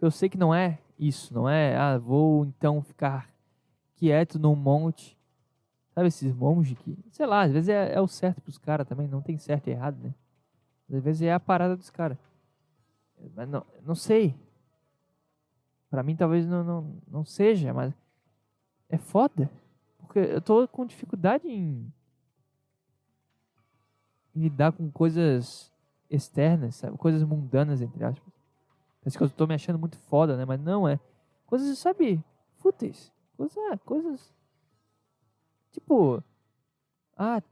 Eu sei que não é isso, não é, ah, vou então ficar quieto num monte. Sabe esses monges que, sei lá, às vezes é, é o certo pros caras também, não tem certo e errado, né? Às vezes é a parada dos caras. Mas não, não sei. Pra mim talvez não, não, não seja, mas é foda. Porque eu tô com dificuldade em, lidar com coisas externas, sabe? Coisas mundanas, entre aspas. Parece que eu tô me achando muito foda, né? Mas não é. Coisas, sabe, fúteis. Coisas, ah, coisas. Tipo. Ah,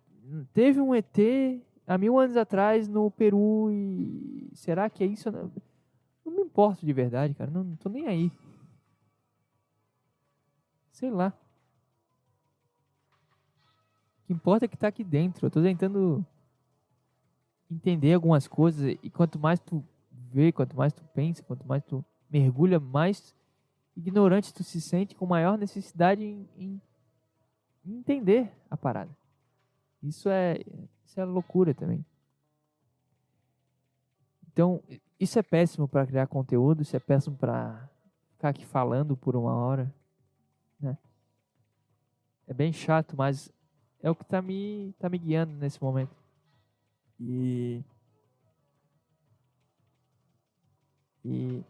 teve um ET há mil anos atrás no Peru e. Será que é isso? Não, me importo de verdade, cara. Não, não tô nem aí. Sei lá. O que importa é que tá aqui dentro. Eu tô tentando entender algumas coisas e quanto mais tu vê, quanto mais tu pensa, quanto mais tu mergulha, mais ignorante tu se sente com maior necessidade em, em entender a parada. Isso é, isso é loucura também. Então, isso é péssimo para criar conteúdo, isso é péssimo para ficar aqui falando por uma hora, né? É bem chato, mas é o que tá me, tá me guiando nesse momento. E. E.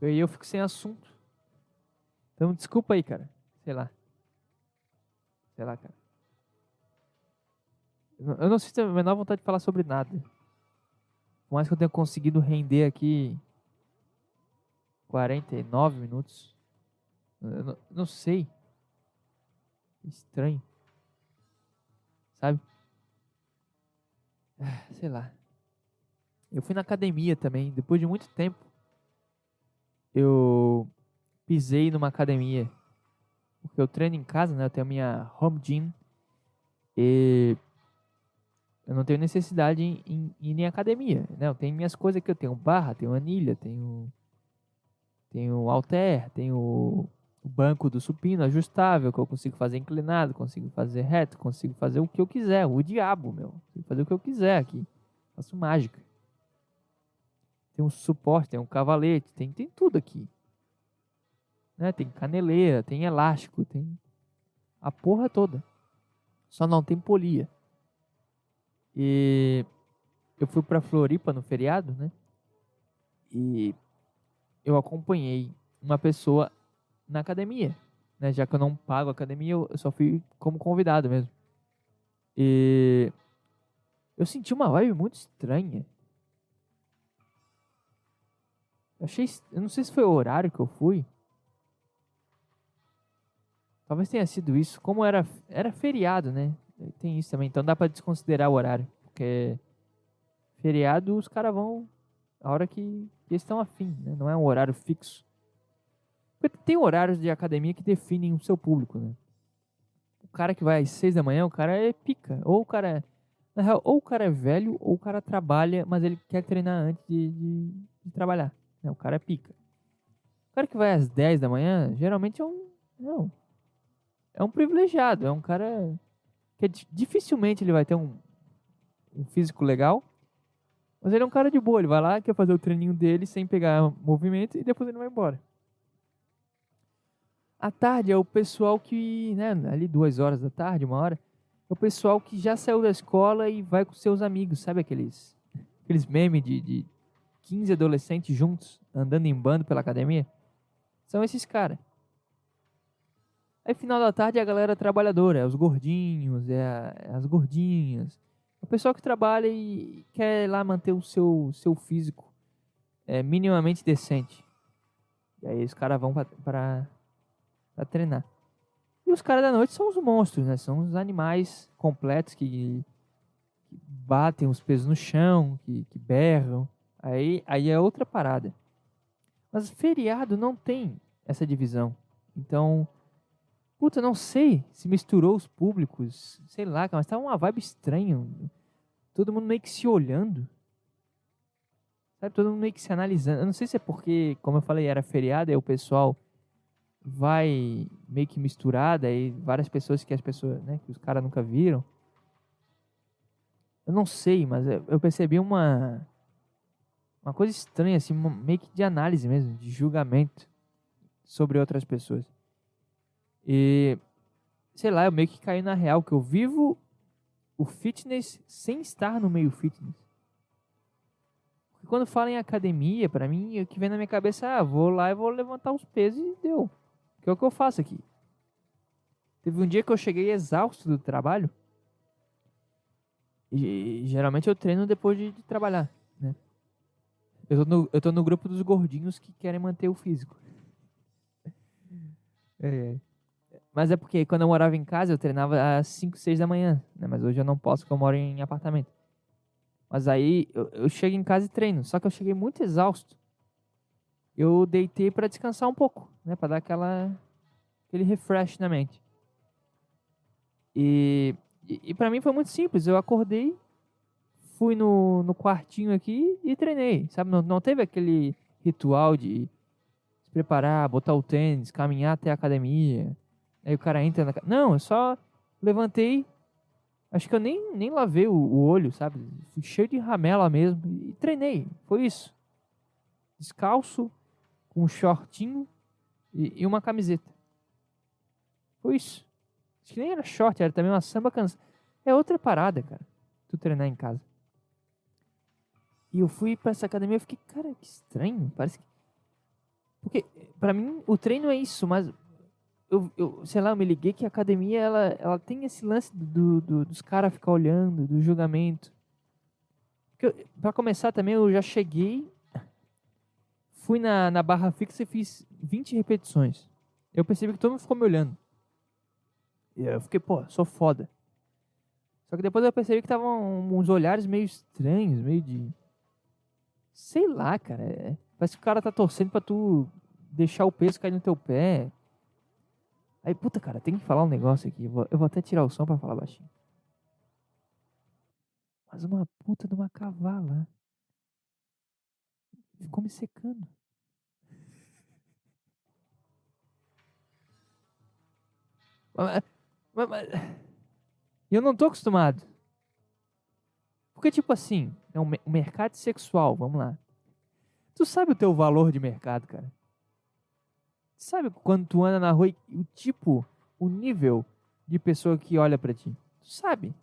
Eu, eu fico sem assunto. Então, desculpa aí, cara. Sei lá. Sei lá, cara. Eu não sinto a menor vontade de falar sobre nada. Por mais que eu tenha conseguido render aqui 49 minutos. Eu não, não sei. Estranho sabe? Ah, sei lá. Eu fui na academia também, depois de muito tempo. Eu pisei numa academia. Porque eu treino em casa, né? Eu tenho a minha home gym. E eu não tenho necessidade em, em, em em academia. Né? Eu tenho minhas coisas aqui. Eu tenho barra, tenho anilha, tenho, tenho halter, tenho o banco do supino ajustável, que eu consigo fazer inclinado, consigo fazer reto, consigo fazer o que eu quiser, o diabo, meu. Consigo fazer o que eu quiser aqui. Faço mágica. Tem um suporte, tem um cavalete, tem, tem tudo aqui. Né? Tem caneleira, tem elástico, tem a porra toda. Só não tem polia. E eu fui para Floripa no feriado, né? E eu acompanhei uma pessoa na academia, né? Já que eu não pago academia, eu só fui como convidado mesmo. E eu senti uma vibe muito estranha. Eu achei, eu não sei se foi o horário que eu fui. Talvez tenha sido isso. Como era era feriado, né? Tem isso também, então dá para desconsiderar o horário, porque feriado os caras vão a hora que, que eles estão afim, né? Não é um horário fixo. Porque tem horários de academia que definem o seu público, né? O cara que vai às seis da manhã, o cara é pica. Ou o cara é, na real, ou o cara é velho, ou o cara trabalha, mas ele quer treinar antes de, de, de trabalhar. Né? O cara é pica. O cara que vai às 10 da manhã, geralmente é um. Não. É um privilegiado. É um cara que é, dificilmente ele vai ter um, um físico legal. Mas ele é um cara de boa. Ele vai lá, quer fazer o treininho dele sem pegar movimento e depois ele vai embora. À tarde é o pessoal que, né, ali duas horas da tarde, uma hora, é o pessoal que já saiu da escola e vai com seus amigos, sabe aqueles, aqueles memes de, de 15 adolescentes juntos, andando em bando pela academia? São esses caras. Aí final da tarde é a galera trabalhadora, é os gordinhos, é, a, é as gordinhas. O pessoal que trabalha e quer lá manter o seu, seu físico é, minimamente decente. E aí os caras vão para para treinar. E os caras da noite são os monstros, né? São os animais completos que, que batem os pesos no chão, que, que berram. Aí, aí é outra parada. Mas feriado não tem essa divisão. Então, puta, não sei se misturou os públicos, sei lá, mas tava uma vibe estranha. Todo mundo meio que se olhando. Sabe, todo mundo meio que se analisando. Eu não sei se é porque, como eu falei, era feriado, aí o pessoal vai meio que misturada e várias pessoas que as pessoas, né, que os caras nunca viram. Eu não sei, mas eu percebi uma uma coisa estranha assim, meio que de análise mesmo, de julgamento sobre outras pessoas. E sei lá, eu meio que caí na real que eu vivo o fitness sem estar no meio fitness. Porque quando fala em academia, para mim, o que vem na minha cabeça é, ah, vou lá e vou levantar os pesos e deu. Que é o que eu faço aqui. Teve um dia que eu cheguei exausto do trabalho. E geralmente eu treino depois de, de trabalhar, né? Eu tô, no, eu tô no grupo dos gordinhos que querem manter o físico. É. Mas é porque quando eu morava em casa, eu treinava às 5, 6 da manhã, né? Mas hoje eu não posso porque eu moro em apartamento. Mas aí eu, eu chego em casa e treino. Só que eu cheguei muito exausto eu deitei para descansar um pouco, né, para dar aquela aquele refresh na mente. E, e, e para mim foi muito simples. Eu acordei, fui no, no quartinho aqui e treinei, sabe? Não, não teve aquele ritual de se preparar, botar o tênis, caminhar até a academia. Aí o cara entra na. Não, eu só levantei. Acho que eu nem, nem lavei o, o olho, sabe? Fui cheio de ramela mesmo e treinei. Foi isso. Descalço, com um shortinho e, e, uma camiseta. Foi isso. Acho que nem era short, era também uma samba canção. É outra parada, cara. Tu treinar em casa. E eu fui para essa academia e fiquei, cara, que estranho. Parece que. Porque, para mim, o treino é isso, mas. Eu, eu, sei lá, eu me liguei que a academia ela, ela tem esse lance do, do dos caras ficar olhando, do julgamento. Para começar também, eu já cheguei fui na, na barra fixa e fiz 20 repetições. Eu percebi que todo mundo ficou me olhando. E eu fiquei, pô, sou foda. Só que depois eu percebi que estavam uns olhares meio estranhos, meio de. Sei lá, cara. É... Parece que o cara tá torcendo pra tu deixar o peso cair no teu pé. Aí, puta, cara, tem que falar um negócio aqui. Eu vou, eu vou até tirar o som pra falar baixinho. Mas uma puta de uma cavala. Ficou me secando. E eu não tô acostumado. Porque, tipo assim, é um mercado sexual, vamos lá. Tu sabe o teu valor de mercado, cara? Sabe quando tu anda na rua e o tipo, o nível de pessoa que olha para ti? Tu sabe.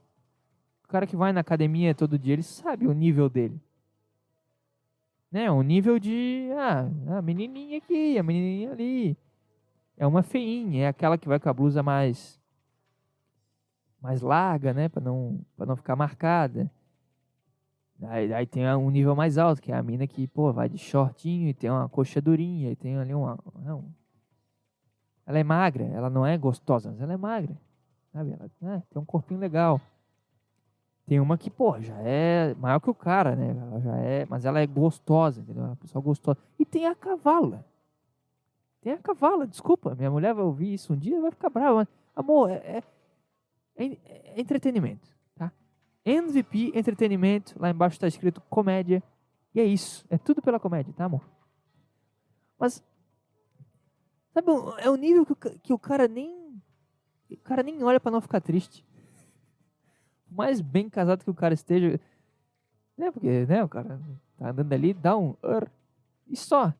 O cara que vai na academia todo dia, ele sabe o nível dele. Né? O nível de, ah, a menininha aqui, a menininha ali. É uma feinha, é aquela que vai com a blusa mais mais larga, né, para não para não ficar marcada. Aí, aí, tem um nível mais alto, que é a mina que, pô, vai de shortinho e tem uma coxa durinha, e tem ali uma. Não. Ela é magra, ela não é gostosa, mas ela é magra. Sabe? Ela né, tem um corpinho legal. Tem uma que, pô, já é maior que o cara, né? Ela já é, mas ela é gostosa, entendeu? É uma pessoa gostosa. E tem a cavala. Tem a cavala, desculpa. Minha mulher vai ouvir isso um dia vai ficar brava. Mas, amor, é, é, é entretenimento. MVP Entretenimento, lá embaixo está escrito comédia. E é isso. É tudo pela comédia, tá, amor? Mas, sabe, é o nível que o, que o cara nem. O cara nem olha para não ficar triste. Mais bem casado que o cara esteja. Né, porque, né, o cara tá andando ali, dá um. E só.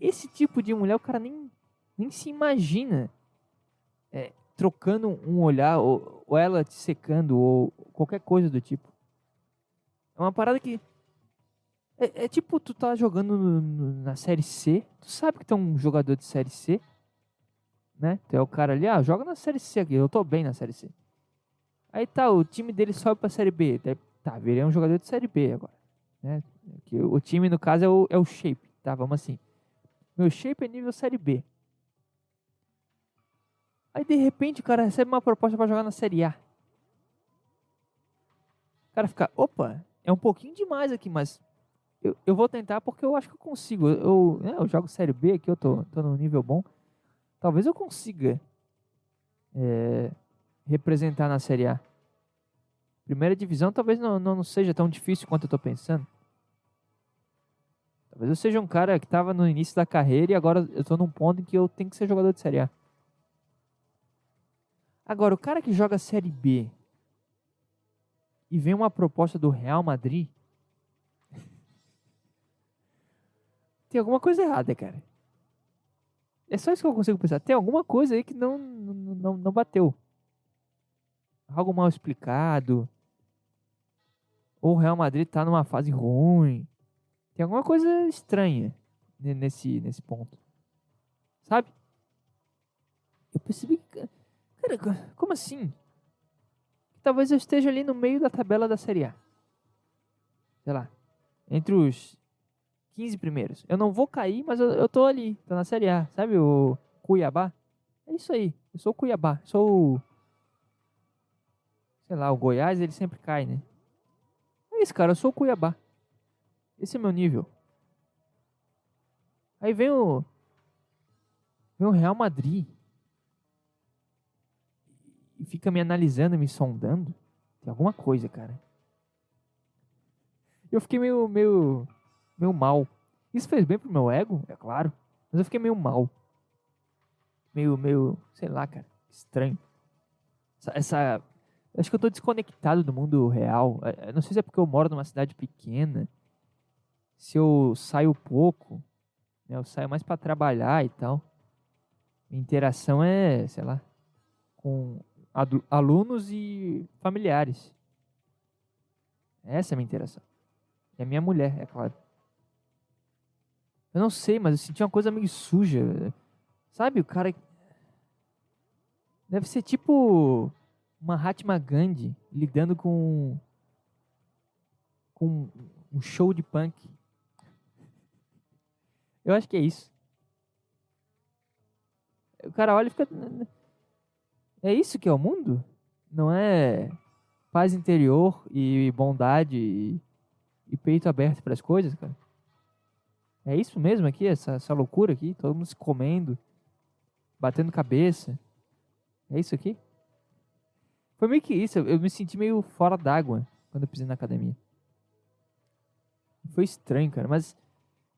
Esse tipo de mulher, o cara nem, nem se imagina. É, trocando um olhar, ou, ou ela te secando, ou qualquer coisa do tipo. É uma parada que. É, é tipo, tu tá jogando no, no, na série C, tu sabe que tem um jogador de série C, né? Tu é o cara ali, ah, joga na série C aqui, eu tô bem na série C. Aí tá, o time dele sobe pra série B. Tá, virei um jogador de série B agora. Né? Que o time, no caso, é o, é o shape, tá? Vamos assim. Meu shape é nível série B. Aí de repente o cara recebe uma proposta para jogar na Série A. O cara fica, opa, é um pouquinho demais aqui, mas eu, eu vou tentar porque eu acho que eu consigo. Eu, né, eu jogo Série B aqui, eu tô, tô num nível bom. Talvez eu consiga é, representar na Série A. Primeira divisão talvez não, não seja tão difícil quanto eu tô pensando. Talvez eu seja um cara que estava no início da carreira e agora eu estou num ponto em que eu tenho que ser jogador de Série A. Agora, o cara que joga Série B e vem uma proposta do Real Madrid, tem alguma coisa errada, cara. É só isso que eu consigo pensar. Tem alguma coisa aí que não, não, não bateu. Algo mal explicado. Ou o Real Madrid tá numa fase ruim. Tem alguma coisa estranha nesse, nesse ponto. Sabe? Eu percebi que Cara, como assim? Talvez eu esteja ali no meio da tabela da Série A. Sei lá. Entre os 15 primeiros. Eu não vou cair, mas eu, eu tô ali. Tô na Série A. Sabe o Cuiabá? É isso aí. Eu sou o Cuiabá. Sou o... Sei lá, o Goiás, ele sempre cai, né? É isso, cara. Eu sou o Cuiabá. Esse é meu nível. Aí vem o... Vem o Real Madrid e fica me analisando, me sondando, tem alguma coisa, cara. Eu fiquei meio, meio, meio mal. Isso fez bem pro meu ego, é claro, mas eu fiquei meio mal. Meio, meio, sei lá, cara, estranho. Essa, essa acho que eu tô desconectado do mundo real. Eu é, é, não sei se é porque eu moro numa cidade pequena, se eu saio pouco, né, eu saio mais para trabalhar e tal. Minha interação é, sei lá, com alunos e familiares. Essa é a minha interação. E a minha mulher, é claro. Eu não sei, mas eu senti uma coisa meio suja. Sabe, o cara. Deve ser tipo Mahatma Gandhi lidando com. com um show de punk. Eu acho que é isso. O cara olha e fica. É isso que é o mundo? Não é paz interior e bondade e, e peito aberto para as coisas, cara? É isso mesmo aqui, essa, essa loucura aqui? Todo mundo se comendo, batendo cabeça. É isso aqui? Foi meio que isso. Eu me senti meio fora d'água quando eu pisei na academia. Foi estranho, cara. Mas,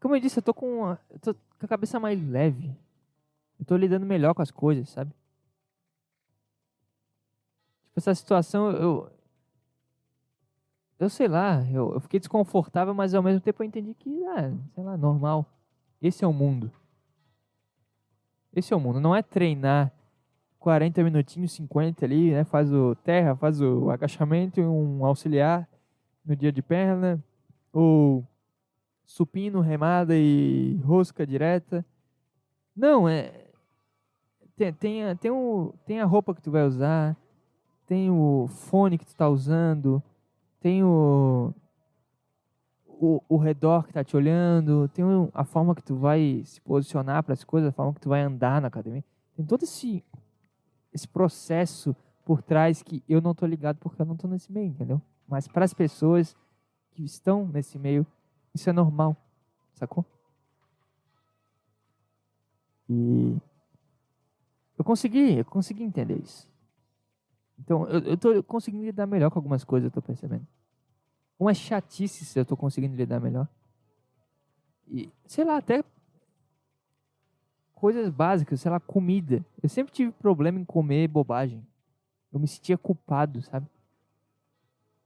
como eu disse, eu tô com, a, eu tô com a cabeça mais leve. Eu tô lidando melhor com as coisas, sabe? essa situação, eu. Eu sei lá, eu, eu fiquei desconfortável, mas ao mesmo tempo eu entendi que, ah, sei lá, normal. Esse é o mundo. Esse é o mundo. Não é treinar 40 minutinhos, 50 ali, né? Faz o terra, faz o agachamento um auxiliar no dia de perna. Ou supino, remada e rosca direta. Não, é. Tem, tem, tem, o, tem a roupa que tu vai usar, tem o fone que tu tá usando, tem o, o, o redor que tá te olhando, tem a forma que tu vai se posicionar para as coisas, a forma que tu vai andar na academia. Tem todo esse, esse processo por trás que eu não tô ligado porque eu não tô nesse meio, entendeu? Mas para as pessoas que estão nesse meio, isso é normal, sacou? E eu consegui, eu consegui entender isso. Então, eu, eu tô conseguindo lidar melhor com algumas coisas, eu tô percebendo. Umas chatices eu tô conseguindo lidar melhor. E, sei lá, até coisas básicas, sei lá, comida. Eu sempre tive problema em comer bobagem. Eu me sentia culpado, sabe?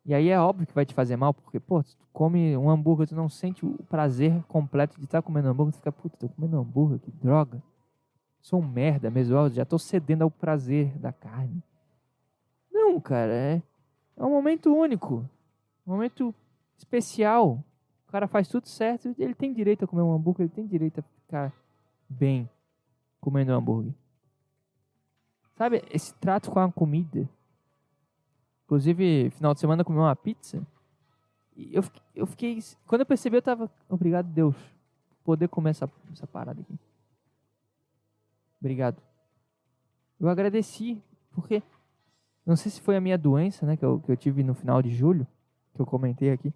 E aí é óbvio que vai te fazer mal, porque, pô, tu come um hambúrguer, tu não sente o prazer completo de estar tá comendo hambúrguer, tu fica, puta, tô comendo hambúrguer, que droga. Sou um merda mesmo, já tô cedendo ao prazer da carne. Não, cara, é, é um momento único, um momento especial. O cara faz tudo certo, ele tem direito a comer um hambúrguer, ele tem direito a ficar bem comendo um hambúrguer. Sabe, esse trato com a comida. Inclusive, final de semana comi uma pizza. E eu, eu fiquei. Quando eu percebi, eu tava. Obrigado, Deus. Poder comer essa, essa parada aqui. Obrigado. Eu agradeci, porque não sei se foi a minha doença, né, que eu, que eu tive no final de julho, que eu comentei aqui.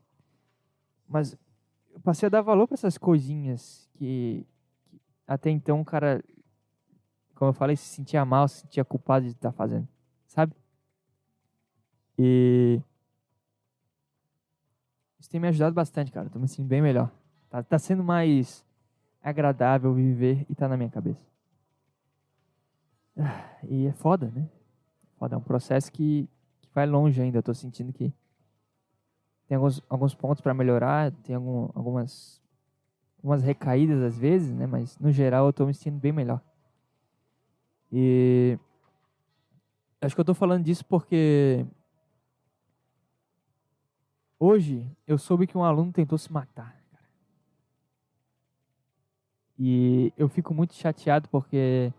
Mas eu passei a dar valor para essas coisinhas que, que, até então o cara, como eu falei, se sentia mal, se sentia culpado de estar tá fazendo, sabe? E isso tem me ajudado bastante, cara. Tô me sentindo bem melhor. Tá, tá sendo mais agradável viver e tá na minha cabeça. Ah, e é foda, né? Foda, é um processo que, que vai longe ainda. Eu tô sentindo que tem alguns, alguns pontos para melhorar, tem algum, algumas, recaídas às vezes, né? Mas no geral eu tô me sentindo bem melhor. E acho que eu tô falando disso porque hoje eu soube que um aluno tentou se matar. E eu fico muito chateado porque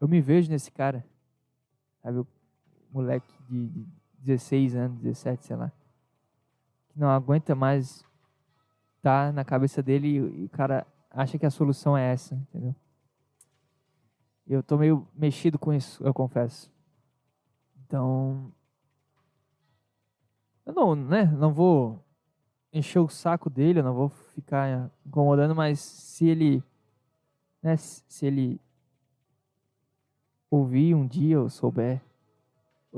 eu me vejo nesse cara. Sabe, o moleque de, 16 anos, 17, sei lá. Que não aguenta mais tá na cabeça dele e, o cara acha que a solução é essa, entendeu? Eu tô meio mexido com isso, eu confesso. Então, eu não, né, não vou encher o saco dele, eu não vou ficar incomodando, mas se ele, né, se ele ouvir um dia ou souber,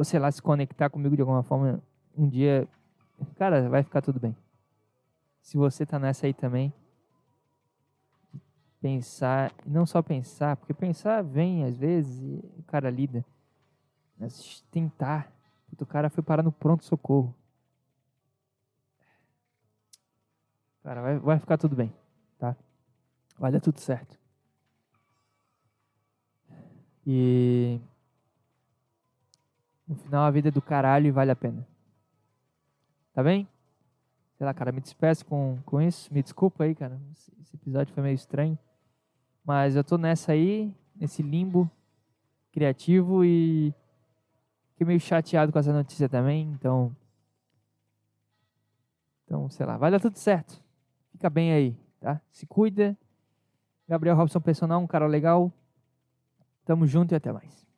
ou sei lá, se conectar comigo de alguma forma, um dia, cara, vai ficar tudo bem. Se você tá nessa aí também, pensar, não só pensar, porque pensar vem às vezes e o cara lida, mas tentar. O cara foi parar no pronto-socorro. Cara, vai, vai ficar tudo bem, tá? Vai dar tudo certo. E no final a vida é do caralho e vale a pena. Tá bem? Sei lá, cara, me despeço com, com isso. Me desculpa aí, cara. Esse episódio foi meio estranho. Mas eu tô nessa aí, nesse limbo criativo e fiquei meio chateado com essa notícia também. Então, então, sei lá, vai dar tudo certo. Fica bem aí, tá? Se cuida. Gabriel Robson Personal, um cara legal. Tamo junto e até mais.